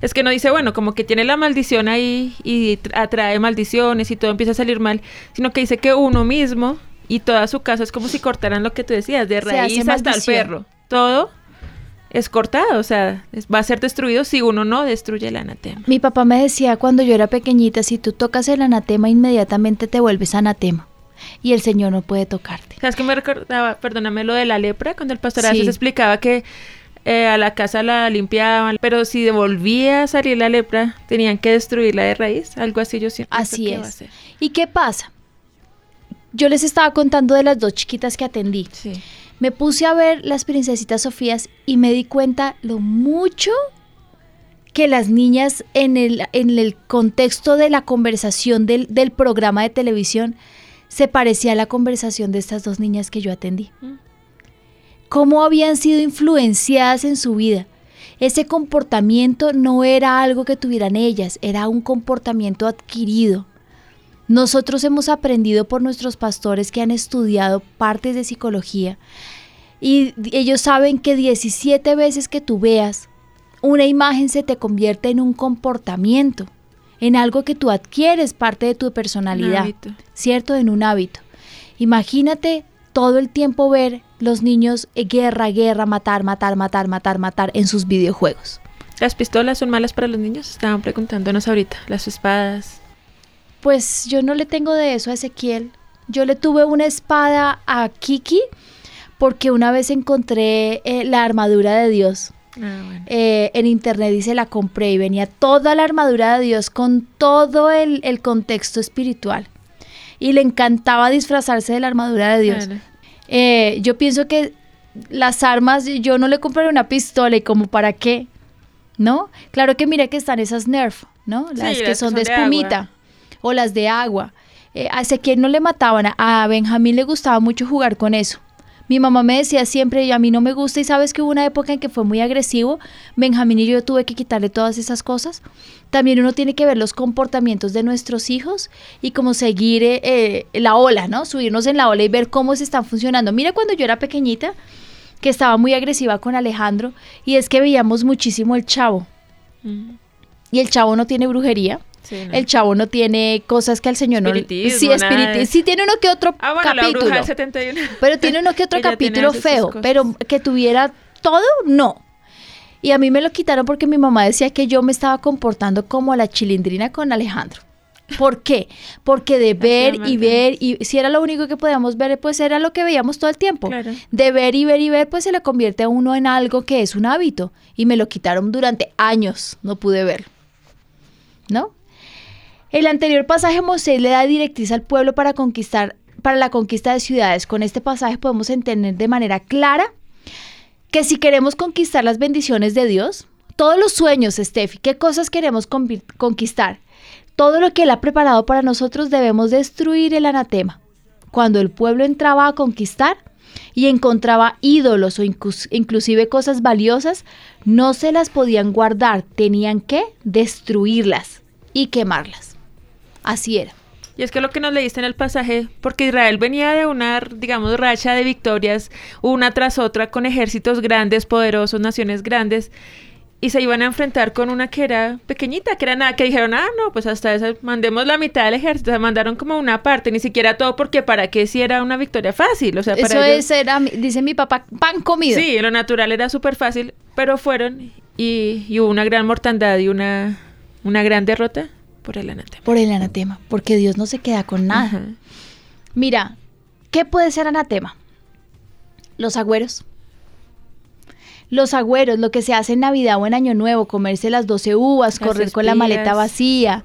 es que no dice, bueno, como que tiene la maldición ahí y atrae maldiciones y todo empieza a salir mal, sino que dice que uno mismo y toda su casa es como si cortaran lo que tú decías, de raíz hasta el perro, todo es cortado, o sea, va a ser destruido si uno no destruye el anatema. Mi papá me decía cuando yo era pequeñita, si tú tocas el anatema, inmediatamente te vuelves anatema y el Señor no puede tocarte. ¿Sabes que me recordaba, perdóname, lo de la lepra? Cuando el pastor se explicaba que eh, a la casa la limpiaban, pero si devolvía a salir la lepra, tenían que destruirla de raíz, algo así yo siento. Así es. ¿Y qué pasa? Yo les estaba contando de las dos chiquitas que atendí. Sí. Me puse a ver las princesitas Sofías y me di cuenta lo mucho que las niñas en el, en el contexto de la conversación del, del programa de televisión se parecía a la conversación de estas dos niñas que yo atendí. Mm. Cómo habían sido influenciadas en su vida. Ese comportamiento no era algo que tuvieran ellas, era un comportamiento adquirido. Nosotros hemos aprendido por nuestros pastores que han estudiado partes de psicología y ellos saben que 17 veces que tú veas una imagen se te convierte en un comportamiento en algo que tú adquieres parte de tu personalidad, ¿cierto? En un hábito. Imagínate todo el tiempo ver los niños eh, guerra, guerra, matar, matar, matar, matar, matar en sus videojuegos. ¿Las pistolas son malas para los niños? Estaban preguntándonos ahorita. ¿Las espadas? Pues yo no le tengo de eso a Ezequiel. Yo le tuve una espada a Kiki porque una vez encontré eh, la armadura de Dios Ah, eh, en internet dice la compré y venía toda la armadura de Dios con todo el, contexto espiritual. Y le encantaba disfrazarse de la armadura de Dios. Eh, yo pienso que las armas, yo no le compré una pistola y como para qué, ¿no? Claro que mira que están esas Nerf, ¿no? Las que son, de espumita o las de agua. Eh, a Ezequiel no le mataban, a Benjamín le gustaba mucho jugar con eso. Mi mamá me decía siempre, y a mí no me gusta, y sabes que hubo una época en que fue muy agresivo, Benjamín y yo tuve que quitarle todas esas cosas. También uno tiene que ver los comportamientos de nuestros hijos y como seguir eh, eh, la ola, ¿no? Subirnos en la ola y ver cómo se están funcionando. Mira cuando yo era pequeñita, que estaba muy agresiva con Alejandro, y es que veíamos muchísimo el chavo. Mm. Y el chavo no tiene brujería el chavo no tiene cosas que al Señor no... Sí, espiritismo. Sí tiene uno que otro ah, capítulo. Pero tiene uno que otro capítulo feo. Pero que tuviera todo, no. Y a mí me lo quitaron porque mi mamá decía que yo me estaba comportando como la chilindrina con Alejandro. ¿Por qué? Porque de ver y ver, y si era lo único que podíamos ver, pues era lo que veíamos todo el tiempo. De ver y ver y ver, pues se le convierte a uno en algo que es un hábito. Y me lo quitaron durante años, no pude ver. ¿No? El anterior pasaje Moisés le da directriz al pueblo para conquistar, para la conquista de ciudades. Con este pasaje podemos entender de manera clara que si queremos conquistar las bendiciones de Dios, todos los sueños, Steffi, ¿qué cosas queremos conquistar? Todo lo que Él ha preparado para nosotros debemos destruir el anatema. Cuando el pueblo entraba a conquistar y encontraba ídolos o inclusive cosas valiosas, no se las podían guardar, tenían que destruirlas y quemarlas. Así era. Y es que lo que nos leíste en el pasaje, porque Israel venía de una, digamos, racha de victorias una tras otra con ejércitos grandes, poderosos, naciones grandes, y se iban a enfrentar con una que era pequeñita, que era nada, que dijeron, ah, no, pues hasta esa, mandemos la mitad del ejército, se mandaron como una parte, ni siquiera todo, porque para qué si era una victoria fácil, o sea, para Eso es, era, dice mi papá, pan comido. Sí, lo natural era súper fácil, pero fueron y, hubo una gran mortandad y una, una gran derrota por el anatema. Por el anatema, porque Dios no se queda con nada. Mira, ¿qué puede ser anatema? Los agüeros los agüeros, lo que se hace en Navidad o en Año Nuevo, comerse las 12 uvas, correr con la maleta vacía.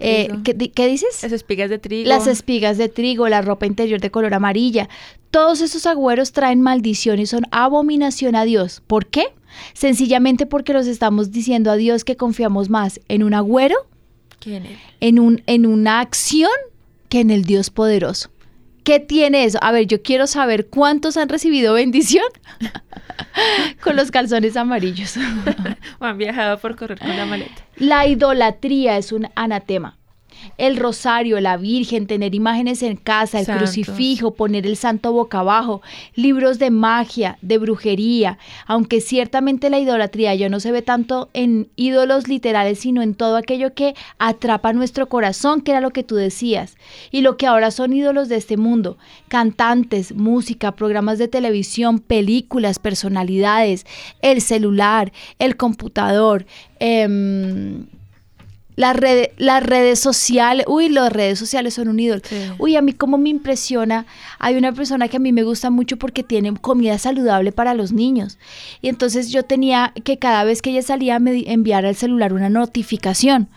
Eh, ¿qué, dices? Las espigas de trigo. Las espigas de trigo, la ropa interior de color amarilla. Todos esos agüeros traen maldición y son abominación a Dios. ¿Por qué? Sencillamente porque los estamos diciendo a Dios que confiamos más en un agüero, en, un, en una acción, que en el Dios poderoso. ¿Qué tiene eso? A ver, yo quiero saber cuántos han recibido bendición con los calzones amarillos. o han viajado por correr con la maleta. La idolatría es un anatema el rosario, la Virgen, tener imágenes en casa, el crucifijo, poner el santo boca abajo, libros de magia, de brujería, aunque ciertamente la idolatría ya no se ve tanto en ídolos literales, sino en todo aquello que atrapa nuestro corazón, que era lo que tú decías, y lo que ahora son ídolos de este mundo, cantantes, música, programas de televisión, películas, personalidades, el celular, el computador, eh, las, redes, las redes sociales, uy, las redes sociales son un ídolo. Uy, a mí como me impresiona, hay una persona que a mí me gusta mucho porque tiene comida saludable para los niños. Y entonces yo tenía que cada vez que ella salía me enviara al celular una notificación.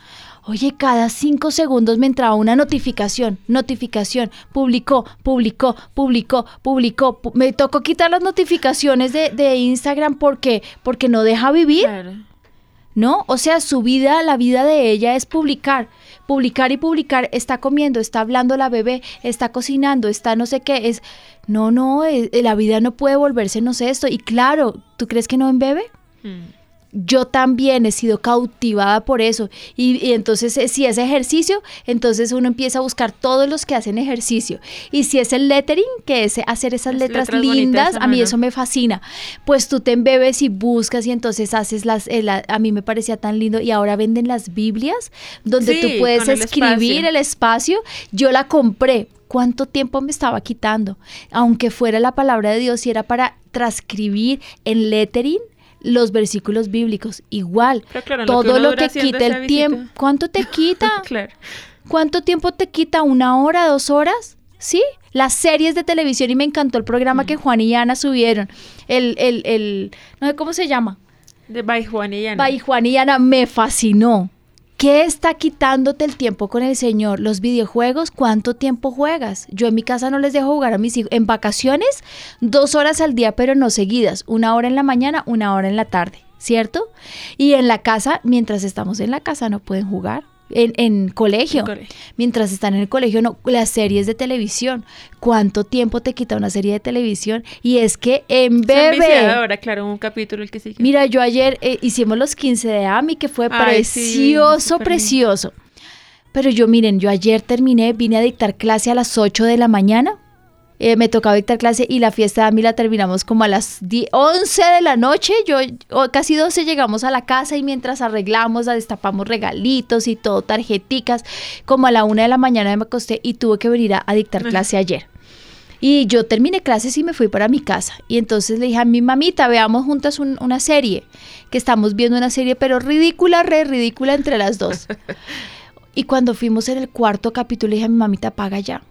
Oye, cada cinco segundos me entraba una notificación, notificación, publicó, publicó, publicó, publicó. Me tocó quitar las notificaciones de, de Instagram porque, porque no deja vivir. ¿No? O sea, su vida, la vida de ella es publicar, publicar y publicar, está comiendo, está hablando la bebé, está cocinando, está no sé qué, es, no, no, eh, la vida no puede volverse, no sé esto, y claro, ¿tú crees que no en bebé? Mm yo también he sido cautivada por eso. Y, entonces, eh, si es ejercicio, entonces uno empieza a buscar todos los que hacen ejercicio. Y si es el lettering, que es hacer esas letras, lindas, a mí eso me fascina. Pues tú te embebes y buscas y entonces haces las, eh, a mí me parecía tan lindo. Y ahora venden las Biblias, donde tú puedes escribir el espacio. Yo la compré cuánto tiempo me estaba quitando, aunque fuera la palabra de Dios y era para transcribir en lettering, los versículos bíblicos. Igual, todo lo, que quita el tiempo. ¿Cuánto te quita? claro. ¿Cuánto tiempo te quita? ¿Una hora, dos horas? ¿Sí? Las series de televisión y me encantó el programa que Juan y Ana subieron. El, el, el, no sé cómo se llama. De By Juan y Ana. By Juan y Ana me fascinó. ¿Qué está quitándote el tiempo con el Señor? Los videojuegos, ¿cuánto tiempo juegas? Yo en mi casa no les dejo jugar a mis hijos. En vacaciones, dos horas al día, pero no seguidas. Una hora en la mañana, una hora en la tarde, ¿cierto? Y en la casa, mientras estamos en la casa, no pueden jugar en, colegio. Mientras están en el colegio, no, las series de televisión. ¿Cuánto tiempo te quita una serie de televisión? Y es que en bebé. ahora, claro, un capítulo el que sigue. Mira, yo ayer eh, hicimos los 15 de AMI, que fue precioso, precioso. Pero yo, miren, yo ayer terminé, vine a dictar clase a las 8 de la mañana eh, me tocaba dictar clase y la fiesta de AMI la terminamos como a las 11 de la noche. Yo casi 12 llegamos a la casa y mientras arreglamos, destapamos regalitos y todo, tarjeticas, como a la una de la mañana me acosté y tuve que venir a, dictar clase ayer. Y yo terminé clases y me fui para mi casa. Y entonces le dije a mi mamita, veamos juntas una serie, que estamos viendo una serie, pero ridícula, re ridícula entre las dos. Y cuando fuimos en el cuarto capítulo, dije a mi mamita, apaga ya.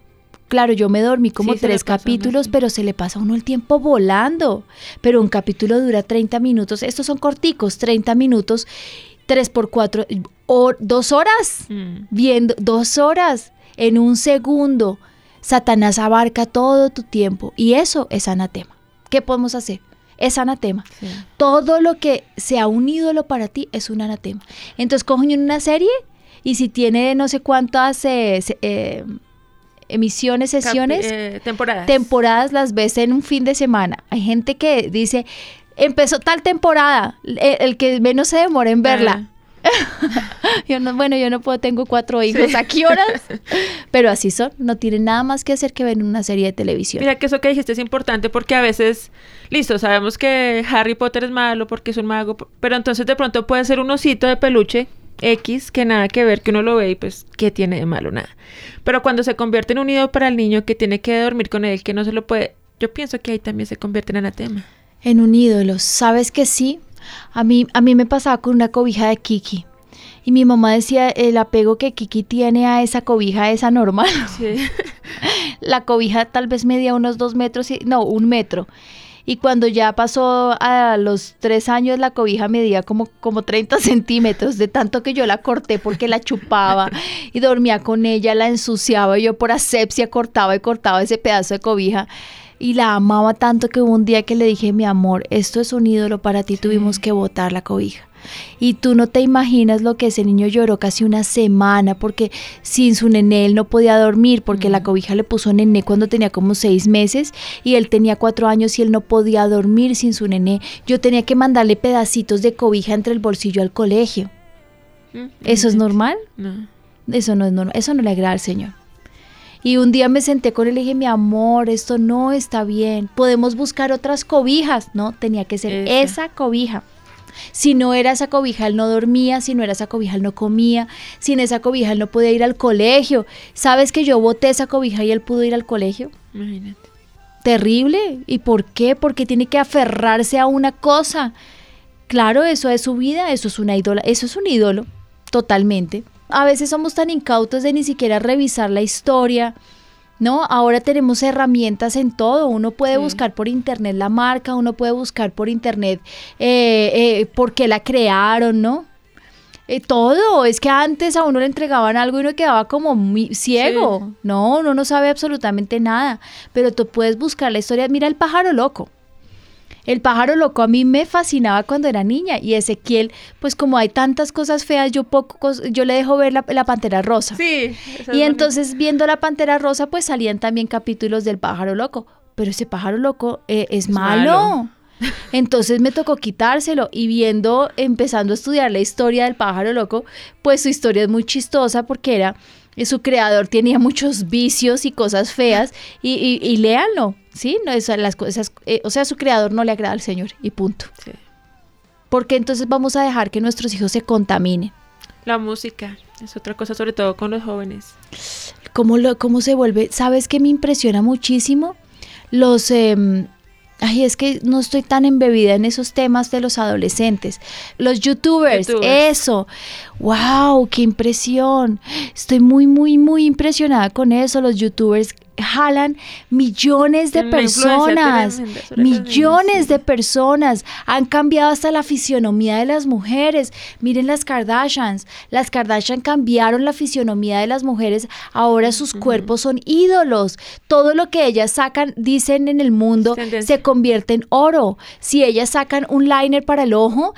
Claro, yo me dormí como tres capítulos, pero se le pasa a uno el tiempo volando. Pero un capítulo dura 30 minutos. Estos son corticos, 30 minutos, 3 por 4, o dos horas. Mm. Viendo, dos horas en un segundo. Satanás abarca todo tu tiempo y eso es anatema. ¿Qué podemos hacer? Es anatema. Todo lo que sea un ídolo para ti es un anatema. Entonces cogen una serie y si tiene no sé cuántas eh, eh, emisiones, sesiones, eh, temporadas. temporadas las ves en un fin de semana. Hay gente que dice, empezó tal temporada, el, que menos se demora en verla. yo no, bueno, yo no puedo, tengo cuatro hijos, ¿a qué horas? Pero así son, no tienen nada más que hacer que ver una serie de televisión. Mira que eso que dijiste es importante porque a veces, listo, sabemos que Harry Potter es malo porque es un mago, pero entonces de pronto puede ser un osito de peluche X que nada que ver, que uno lo ve y pues, ¿qué tiene de malo? Nada. Pero cuando se convierte en un nido para el niño que tiene que dormir con él, que no se lo puede, yo pienso que ahí también se convierte en anatema. En un ídolo, ¿sabes que sí? A mí, a mí me pasaba con una cobija de Kiki. Y mi mamá decía, el apego que Kiki tiene a esa cobija es anormal. Sí. la cobija tal vez medía unos dos metros, y, no, un metro. Y cuando ya pasó a los tres años, la cobija medía como, como 30 centímetros, de tanto que yo la corté porque la chupaba y dormía con ella, la ensuciaba. Y yo por asepsia cortaba y cortaba ese pedazo de cobija y la amaba tanto que hubo un día que le dije, mi amor, esto es un ídolo para ti, tuvimos que botar la cobija. Y tú no te imaginas lo que ese niño lloró casi una semana porque sin su nené él no podía dormir porque la cobija le puso nené cuando tenía como seis meses y él tenía cuatro años y él no podía dormir sin su nené. Yo tenía que mandarle pedacitos de cobija entre el bolsillo al colegio. Mm, ¿Eso es normal? No. Eso no es normal. Eso no le agrada al Señor. Y un día me senté con él y dije, mi amor, esto no está bien. Podemos buscar otras cobijas. No, tenía que ser esa, cobija. Si no era esa cobija, él no dormía, si no era esa cobija, él no comía, sin esa cobija, él no podía ir al colegio. ¿Sabes que yo boté esa cobija y él pudo ir al colegio? Imagínate. Terrible. ¿Y por qué? Porque tiene que aferrarse a una cosa. Claro, eso es su vida, eso es una ídola, eso es un ídolo, totalmente. A veces somos tan incautos de ni siquiera revisar la historia, ¿no? Ahora tenemos herramientas en todo. Uno puede buscar por internet la marca, uno puede buscar por internet eh, eh, por qué la crearon, ¿no? Eh, todo, es que antes a uno le entregaban algo y uno quedaba como muy ciego. No, uno no sabe absolutamente nada. Pero tú puedes buscar la historia. Mira el pájaro loco. El pájaro loco a mí me fascinaba cuando era niña y Ezequiel, pues como hay tantas cosas feas, yo poco, yo le dejo ver la, pantera rosa. Sí. Y entonces viendo la pantera rosa, pues salían también capítulos del pájaro loco. Pero ese pájaro loco eh, es, malo. Entonces me tocó quitárselo y viendo, empezando a estudiar la historia del pájaro loco, pues su historia es muy chistosa porque era su creador tenía muchos vicios y cosas feas y, y, léanlo, ¿sí? No, las cosas, eh, o sea, su creador no le agrada al Señor y punto. Porque entonces vamos a dejar que nuestros hijos se contaminen. La música es otra cosa, sobre todo con los jóvenes. ¿Cómo, lo, cómo se vuelve? ¿Sabes qué me impresiona muchísimo? Los... Em, Ay, es que no estoy tan embebida en esos temas de los adolescentes. Los youtubers, eso. ¡Wow! ¡Qué impresión! Estoy muy, muy, muy impresionada con eso. Los youtubers jalan millones de personas, millones de personas. Han cambiado hasta la fisionomía de las mujeres. Miren las Kardashians. Las Kardashian cambiaron la fisionomía de las mujeres. Ahora sus cuerpos son ídolos. Todo lo que ellas sacan, dicen en el mundo, se convierte en oro. Si ellas sacan un liner para el ojo,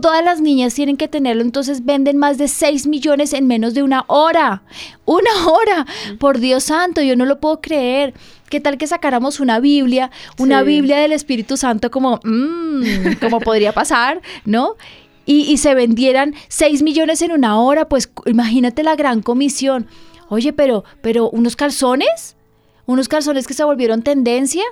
todas las niñas tienen que tenerlo, entonces venden más de 6 millones en menos de una hora. Una hora, por Dios santo, yo no lo puedo creer. ¿Qué tal que sacáramos una Biblia, una Biblia del Espíritu Santo como, mmm, como podría pasar, ¿no? Y, y se vendieran 6 millones en una hora, pues imagínate la gran comisión. Oye, pero, pero unos calzones, unos calzones que se volvieron tendencia,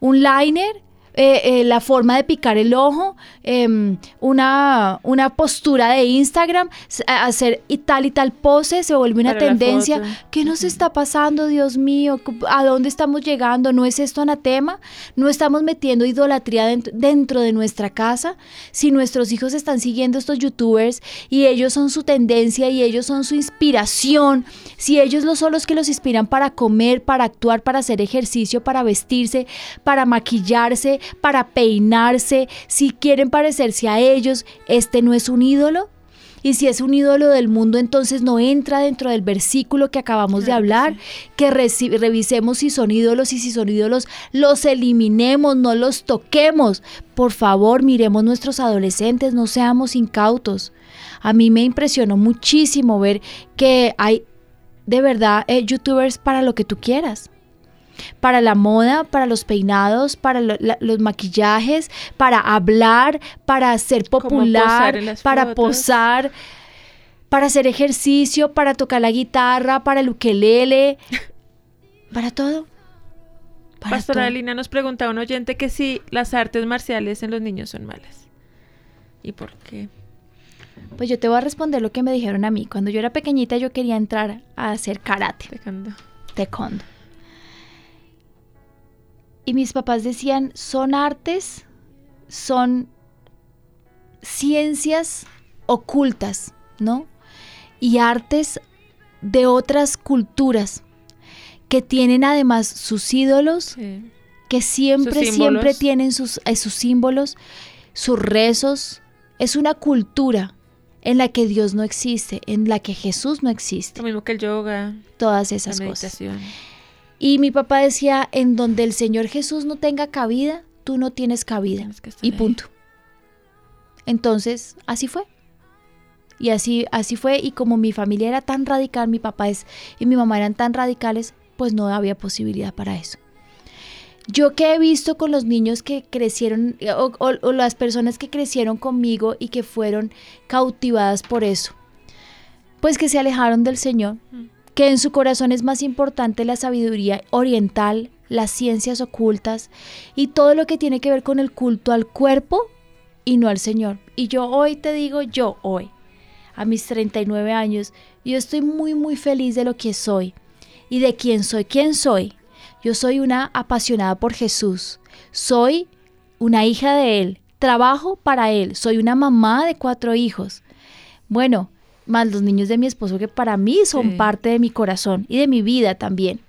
un liner, eh, eh, la forma de picar el ojo, em, una, una postura de Instagram, hacer y tal y tal pose, se vuelve una tendencia. ¿Qué nos está pasando, Dios mío? ¿A dónde estamos llegando? ¿No es esto anatema? ¿No estamos metiendo idolatría dentro, dentro de nuestra casa? Si nuestros hijos están siguiendo estos youtubers y ellos son su tendencia y ellos son su inspiración, si ellos son los que los inspiran para comer, para actuar, para hacer ejercicio, para vestirse, para maquillarse, para peinarse, si quieren parecerse a ellos, este no es un ídolo. Y si es un ídolo del mundo, entonces no entra dentro del versículo que acabamos de hablar, que, revisemos si son ídolos y si son ídolos, los eliminemos, no los toquemos. Por favor, miremos nuestros adolescentes, no seamos incautos. A mí me impresionó muchísimo ver que hay de verdad eh, youtubers para lo que tú quieras para la moda, para los peinados, para los maquillajes, para hablar, para ser popular, para posar, para hacer ejercicio, para tocar la guitarra, para el ukelele, para todo. Pastora Alina nos pregunta un oyente que si las artes marciales en los niños son malas. ¿Y por qué? Pues yo te voy a responder lo que me dijeron a mí. Cuando yo era pequeñita yo quería entrar a hacer karate. Taekwondo. Taekwondo. Y mis papás decían, son artes, son ciencias ocultas, ¿no? Y artes de otras culturas que tienen además sus ídolos, que siempre, siempre tienen sus, eh, sus símbolos, sus rezos. Es una cultura en la que Dios no existe, en la que Jesús no existe. Lo mismo que el yoga. Todas esas cosas. Y mi papá decía, en donde el Señor Jesús no tenga cabida, tú no tienes cabida. Y punto. Entonces, así fue. Y así, así fue. Y como mi familia era tan radical, mi papá es, y mi mamá eran tan radicales, pues no había posibilidad para eso. Yo que he visto con los niños que crecieron, o, o las personas que crecieron conmigo y que fueron cautivadas por eso, pues que se alejaron del Señor, mm que en su corazón es más importante la sabiduría oriental, las ciencias ocultas y todo lo que tiene que ver con el culto al cuerpo y no al Señor. Y yo hoy te digo, yo hoy, a mis 39 años, yo estoy muy, muy feliz de lo que soy y de quién soy. ¿Quién soy? Yo soy una apasionada por Jesús. Soy una hija de Él. Trabajo para Él. Soy una mamá de cuatro hijos. Bueno, más los niños de mi esposo que para mí son parte de mi corazón y de mi vida también.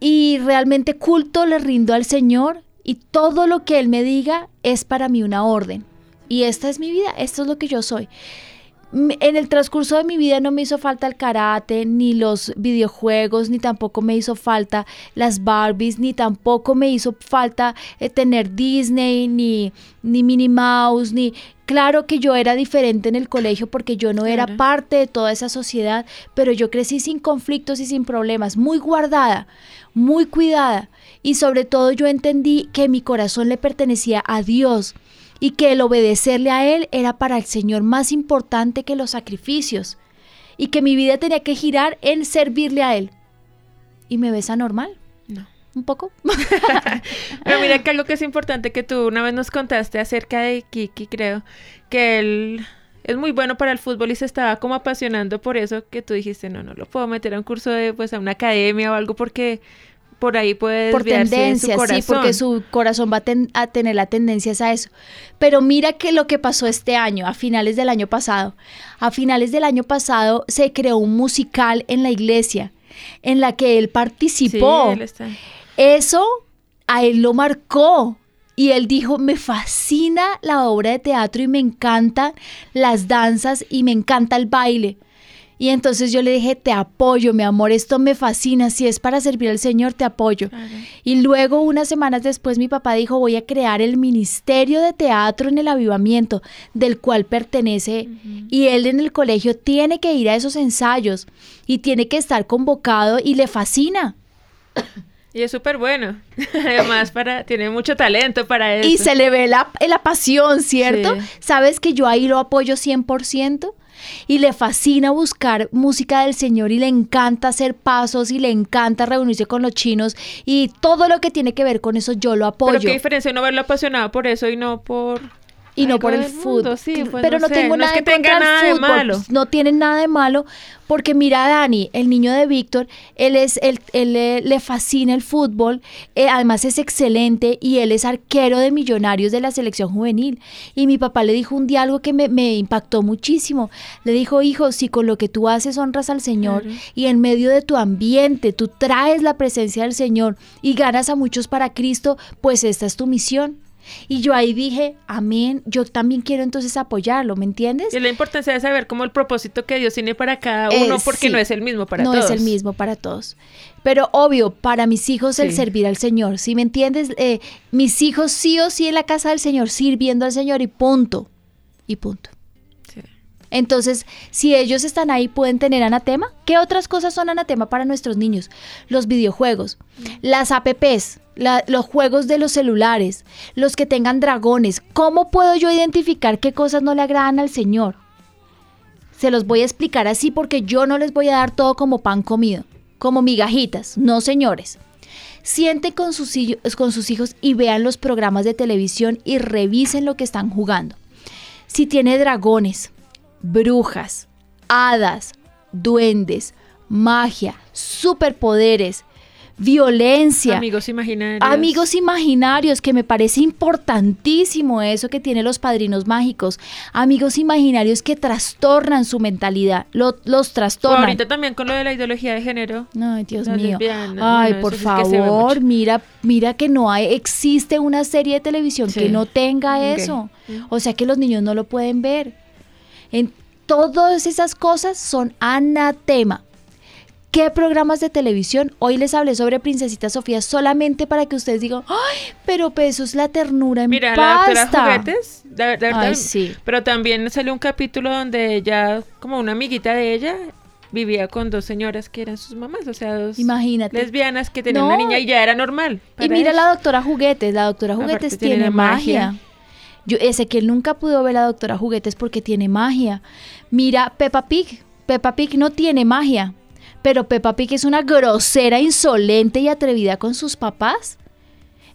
Y realmente culto le rindo al Señor y todo lo que Él me diga es para mí una orden. Y esta es mi vida, esto es lo que yo soy en el transcurso de mi vida no me hizo falta el karate, ni los videojuegos, ni tampoco me hizo falta las Barbies, ni tampoco me hizo falta eh, tener Disney, ni, ni Minnie Mouse, ni... Claro que yo era diferente en el colegio porque yo no era parte de toda esa sociedad, pero yo crecí sin conflictos y sin problemas, muy guardada, muy cuidada. Y sobre todo yo entendí que mi corazón le pertenecía a Dios y que el obedecerle a Él era para el Señor más importante que los sacrificios y que mi vida tenía que girar en servirle a Él. ¿Y me ves anormal? No. ¿Un poco? Pero mira que algo que es importante que tú una vez nos contaste acerca de Kiki, creo, que él es muy bueno para el fútbol y se estaba como apasionando por eso que tú dijiste, no, no lo puedo meter a un curso de, pues, a una academia o algo porque por ahí puede por tendencia, sí, porque su corazón va a, tener la tendencia a eso. Pero mira que lo que pasó este año, a finales del año pasado. A finales del año pasado se creó un musical en la iglesia en la que él participó. Eso a él lo marcó. Y él dijo, me fascina la obra de teatro y me encantan las danzas y me encanta el baile. Y entonces yo le dije, te apoyo, mi amor, esto me fascina, si es para servir al Señor, te apoyo. Y luego, unas semanas después, mi papá dijo, voy a crear el Ministerio de Teatro en el Avivamiento, del cual pertenece, y él en el colegio tiene que ir a esos ensayos y tiene que estar convocado y le fascina. Y es súper bueno. Además, para, tiene mucho talento para eso. Y se le ve la, la pasión, ¿cierto? ¿Sabes que yo ahí lo apoyo 100%? Y le fascina buscar música del Señor y le encanta hacer pasos y le encanta reunirse con los chinos y todo lo que tiene que ver con eso yo lo apoyo. Pero qué diferencia no verlo apasionado por eso y no por y no por el fútbol. Pues pero no, tengo nada que tenga nada de malo. no tienen nada de malo porque mira a Dani, el niño de Víctor, él es él, le, fascina el fútbol, eh, además es excelente y él es arquero de Millonarios de la selección juvenil. Y mi papá le dijo un día algo que me, impactó muchísimo. Le dijo, hijo, si con lo que tú haces honras al Señor y en medio de tu ambiente tú traes la presencia del Señor y ganas a muchos para Cristo, pues esta es tu misión. Y yo ahí dije, amén, yo también quiero entonces apoyarlo, ¿me entiendes? Y la importancia de saber cómo el propósito que Dios tiene para cada uno, porque no es el mismo para todos. No es el mismo para todos. Pero obvio, para mis hijos el servir al Señor, ¿sí me entiendes? Eh, mis hijos sí o sí en la casa del Señor, sirviendo al Señor y punto. Y punto. Entonces, si ellos están ahí, pueden tener anatema. ¿Qué otras cosas son anatema para nuestros niños? Los videojuegos, las apps, los juegos de los celulares, los que tengan dragones. ¿Cómo puedo yo identificar qué cosas no le agradan al Señor? Se los voy a explicar así porque yo no les voy a dar todo como pan comido, como migajitas, no señores. Sienten con sus, con sus hijos y vean los programas de televisión y revisen lo que están jugando. Si tiene dragones, brujas, hadas, duendes, magia, superpoderes, violencia. Amigos imaginarios. Amigos imaginarios, que me parece importantísimo eso que tienen los padrinos mágicos. Amigos imaginarios que trastornan su mentalidad, los trastornan. ahorita también con lo de la ideología de género. Ay, Dios mío. Ay, por favor, mira, mira que no hay, existe una serie de televisión que no tenga eso. O sea que los niños no lo pueden ver. En todas esas cosas son anatema. ¿Qué programas de televisión? Hoy les hablé sobre Princesita Sofía solamente para que ustedes digan, ¡ay! Pero pues, eso es la ternura en Mira, la doctora Juguetes, de, sí. pero también salió un capítulo donde ella, como una amiguita de ella, vivía con dos señoras que eran sus mamás, o sea, dos lesbianas que tenían una niña y ya era normal. Y mira la doctora Juguetes, la doctora Juguetes tiene, magia. Yo, ese que nunca pudo ver la doctora Juguetes porque tiene magia. Mira Peppa Pig, Peppa Pig no tiene magia pero Peppa Pig es una grosera, insolente y atrevida con sus papás.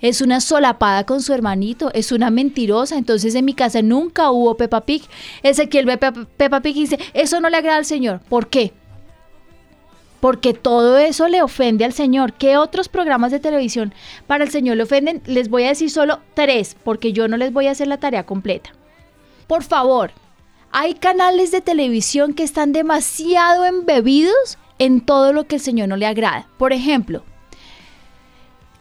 Es una solapada con su hermanito, es una mentirosa. Entonces en mi casa nunca hubo Peppa Pig. Ezequiel ve Peppa Pig y dice, eso no le agrada al Señor. ¿Por qué? Porque todo eso le ofende al Señor. ¿Qué otros programas de televisión para el Señor le ofenden? Les voy a decir solo tres, porque yo no les voy a hacer la tarea completa. Por favor, hay canales de televisión que están demasiado embebidos en todo lo que el Señor no le agrada. Por ejemplo,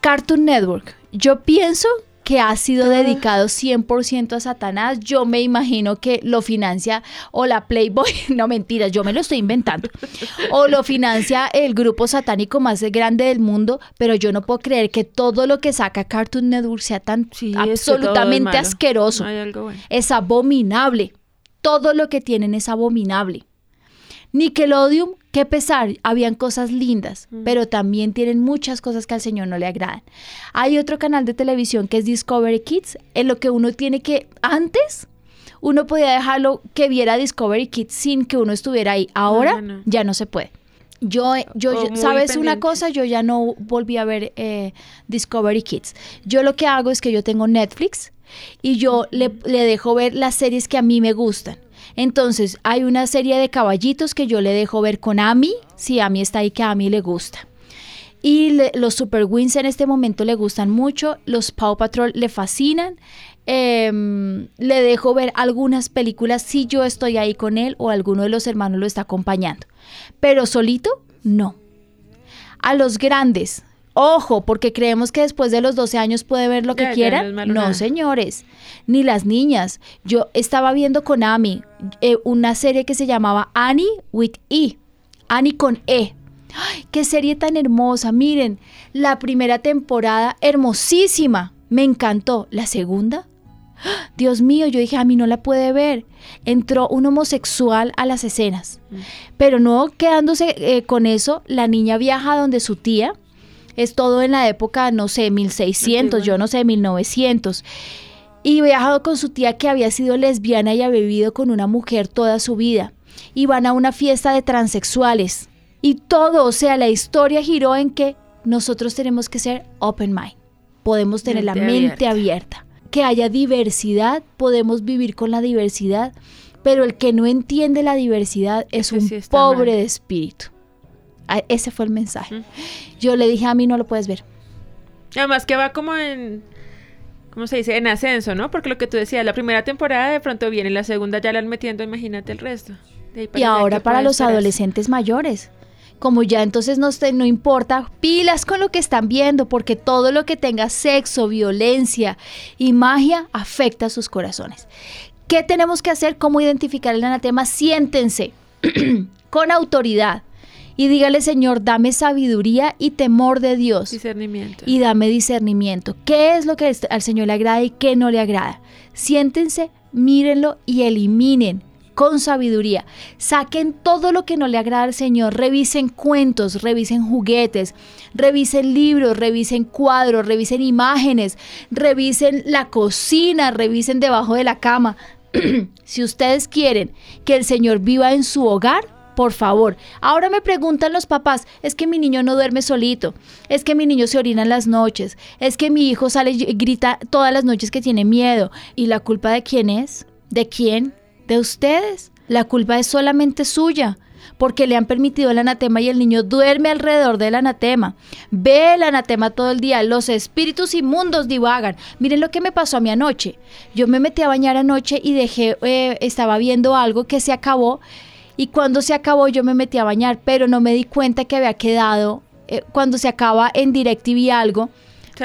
Cartoon Network. Yo pienso que ha sido dedicado 100% a Satanás. Yo me imagino que lo financia o la Playboy, no mentiras, yo me lo estoy inventando, o lo financia el grupo satánico más grande del mundo, pero yo no puedo creer que todo lo que saca Cartoon Network sea tan absolutamente asqueroso. Es abominable. Todo lo que tienen es abominable. Nickelodeon, qué pesar, habían cosas lindas, pero también tienen muchas cosas que al Señor no le agradan. Hay otro canal de televisión que es Discovery Kids, en lo que uno tiene que, antes, uno podía dejarlo que viera Discovery Kids sin que uno estuviera ahí. Ahora ya no se puede. Yo, yo, ¿sabes una cosa? Yo ya no volví a ver eh, Discovery Kids. Yo lo que hago es que yo tengo Netflix y yo le, le dejo ver las series que a mí me gustan. Entonces, hay una serie de caballitos que yo le dejo ver con Ami, si Ami está ahí que a Ami le gusta. Y los Super Wings en este momento le gustan mucho, los Paw Patrol le fascinan. Em, le dejo ver algunas películas si yo estoy ahí con él o alguno de los hermanos lo está acompañando. Pero solito, no. A los grandes, Ojo, porque creemos que después de los 12 años puede ver lo que quiera. no, señores, ni las niñas. Yo estaba viendo con Ami eh, una serie que se llamaba Annie with E. Annie con E. ¡Ay, qué serie tan hermosa! Miren, la primera temporada, hermosísima. Me encantó. La segunda, Dios mío, yo dije, a mí no la puede ver. Entró un homosexual a las escenas. Mm. Pero no quedándose eh, con eso, la niña viaja donde su tía es todo en la época, no sé, 1600, yo no sé, 1900. Y viajado con su tía que había sido lesbiana y había vivido con una mujer toda su vida. y van a una fiesta de transexuales. Y todo, o sea, la historia giró en que nosotros tenemos que ser open mind. Podemos tener la mente abierta. Que haya diversidad, podemos vivir con la diversidad, pero el que no entiende la diversidad es un pobre de espíritu. Ah, ese fue el mensaje. Yo le dije a mí no lo puedes ver. Además que va como en ¿cómo se dice? En ascenso, ¿no? Porque lo que tú decías, la primera temporada de pronto viene, la segunda ya la han metiendo, imagínate el resto. Y ahora para los adolescentes mayores. Como ya entonces no, no importa, pilas con lo que están viendo, porque todo lo que tenga sexo, violencia y magia afecta a sus corazones. ¿Qué tenemos que hacer? ¿Cómo identificar el anatema? Siéntense con autoridad y dígale, Señor, dame sabiduría y temor de Dios. Discernimiento. Y dame discernimiento. ¿Qué es lo que al Señor le agrada y qué no le agrada? Siéntense, mírenlo y eliminen con sabiduría. Saquen todo lo que no le agrada al Señor. Revisen cuentos, revisen juguetes, revisen libros, revisen cuadros, revisen imágenes, revisen la cocina, revisen debajo de la cama. si ustedes quieren que el Señor viva en su hogar, por favor. Ahora me preguntan los papás, es que mi niño no duerme solito, es que mi niño se orina en las noches, es que mi hijo sale y grita todas las noches que tiene miedo. ¿Y la culpa de quién es? ¿De quién? De ustedes. La culpa es solamente suya porque le han permitido el anatema y el niño duerme alrededor del anatema. Ve el anatema todo el día, los espíritus inmundos divagan. Miren lo que me pasó a mí anoche. Yo me metí a bañar anoche y dejé, eh, estaba viendo algo que se acabó y cuando se acabó yo me metí a bañar, pero no me di cuenta que había quedado, eh, cuando se acaba en DirecTV algo,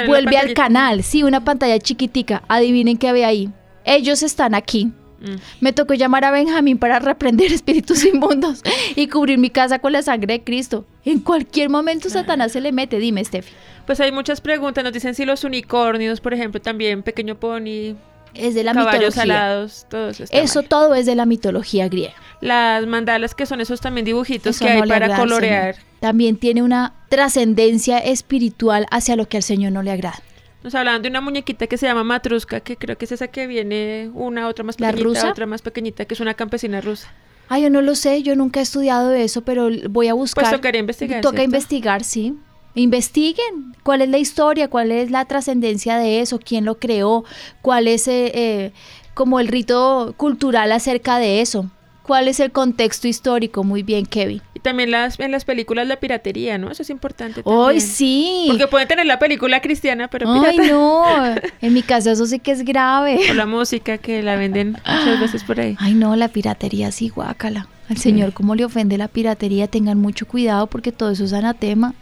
vuelve al canal, sí, una pantalla chiquitica, adivinen qué había ahí. Ellos están aquí. Mm. Me tocó llamar a Benjamín para reprender espíritus inmundos y cubrir mi casa con la sangre de Cristo. En cualquier momento Satanás se le mete, dime, Steffi. Pues hay muchas preguntas, nos dicen si los unicornios, por ejemplo, también pequeño pony, es de la caballos mitología. alados, eso. todo es de la mitología griega. Las mandalas que son esos también dibujitos que hay para colorear. También tiene una trascendencia espiritual hacia lo que al Señor no le agrada. Nos hablaban de una muñequita que se llama Matruska, que creo que es esa que viene una, otra más pequeñita, otra más pequeñita, que es una campesina rusa. Ah, yo no lo sé, yo nunca he estudiado eso, pero voy a buscar. Pues tocaría investigar. Toca investigar, sí. Investiguen cuál es la historia, cuál es la trascendencia de eso, quién lo creó, cuál es eh, eh, como el rito cultural acerca de eso. ¿Cuál es el contexto histórico? Muy bien, Kevin. Y también las, en las películas la piratería, ¿no? Eso es importante. ¡Ay, sí! Porque pueden tener la película cristiana, pero ¡Ay, no! En mi caso eso sí que es grave. O la música que la venden muchas veces por ahí. Ay, no, la piratería sí, guácala. Al Señor, ¿cómo le ofende la piratería? Tengan mucho cuidado porque todo eso es anatema.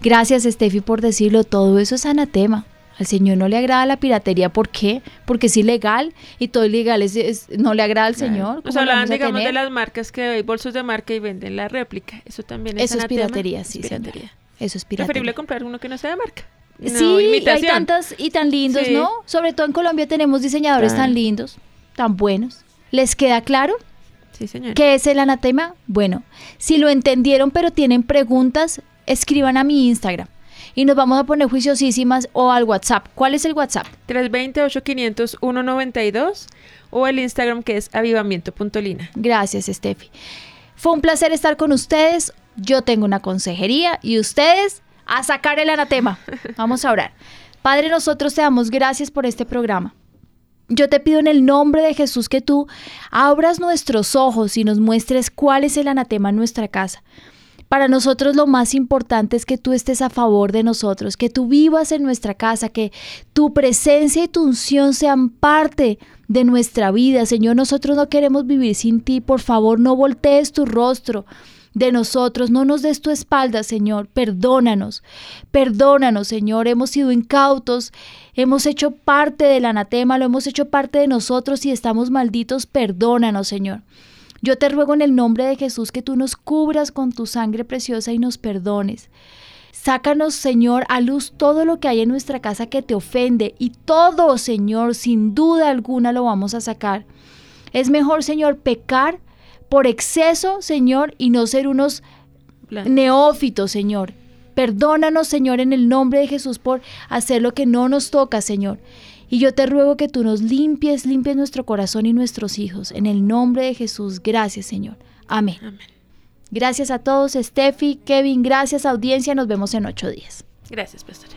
Gracias, Steffi, por decirlo. Todo eso es anatema. Al Señor no le agrada la piratería. ¿Por qué? Porque es ilegal y todo ilegal es, no le agrada al Señor. Nos hablaban, digamos, de las marcas que hay bolsos de marca y venden la réplica. Eso también es Eso es piratería, sí, piratería. Eso es piratería. Preferible comprar uno que no sea de marca. sí, hay tantas y tan lindos, ¿no? Sobre todo en Colombia tenemos diseñadores tan lindos, tan buenos. ¿Les queda claro? Sí, señor. ¿Qué es el anatema? Bueno, si lo entendieron pero tienen preguntas, escriban a mi Instagram y nos vamos a poner juiciosísimas o al WhatsApp. ¿Cuál es el WhatsApp? 320-8500-192 o el Instagram que es avivamiento.lina. Gracias, Steffi. Fue un placer estar con ustedes. Yo tengo una consejería y ustedes a sacar el anatema. Vamos a orar. Padre, nosotros te damos gracias por este programa. Yo te pido en el nombre de Jesús que tú abras nuestros ojos y nos muestres cuál es el anatema en nuestra casa. Para nosotros lo más importante es que tú estés a favor de nosotros, que tú vivas en nuestra casa, que tu presencia y tu unción sean parte de nuestra vida. Señor, nosotros no queremos vivir sin ti. Por favor, no voltees tu rostro de nosotros, no nos des tu espalda, Señor, perdónanos, perdónanos, Señor, hemos sido incautos, hemos hecho parte del anatema, lo hemos hecho parte de nosotros y estamos malditos, perdónanos, Señor. Yo te ruego en el nombre de Jesús que tú nos cubras con tu sangre preciosa y nos perdones. Sácanos, Señor, a luz todo lo que hay en nuestra casa que te ofende y todo, Señor, sin duda alguna lo vamos a sacar. Es mejor, Señor, pecar por exceso, Señor, y no ser unos neófitos, Señor. Perdónanos, Señor, en el nombre de Jesús por hacer lo que no nos toca, Señor. Y yo te ruego que tú nos limpies, limpies nuestro corazón y nuestros hijos. En el nombre de Jesús, gracias Señor. Amén. Gracias a todos, Steffi, Kevin, gracias audiencia, nos vemos en ocho días. Gracias, pastora.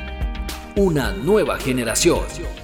Una nueva generación.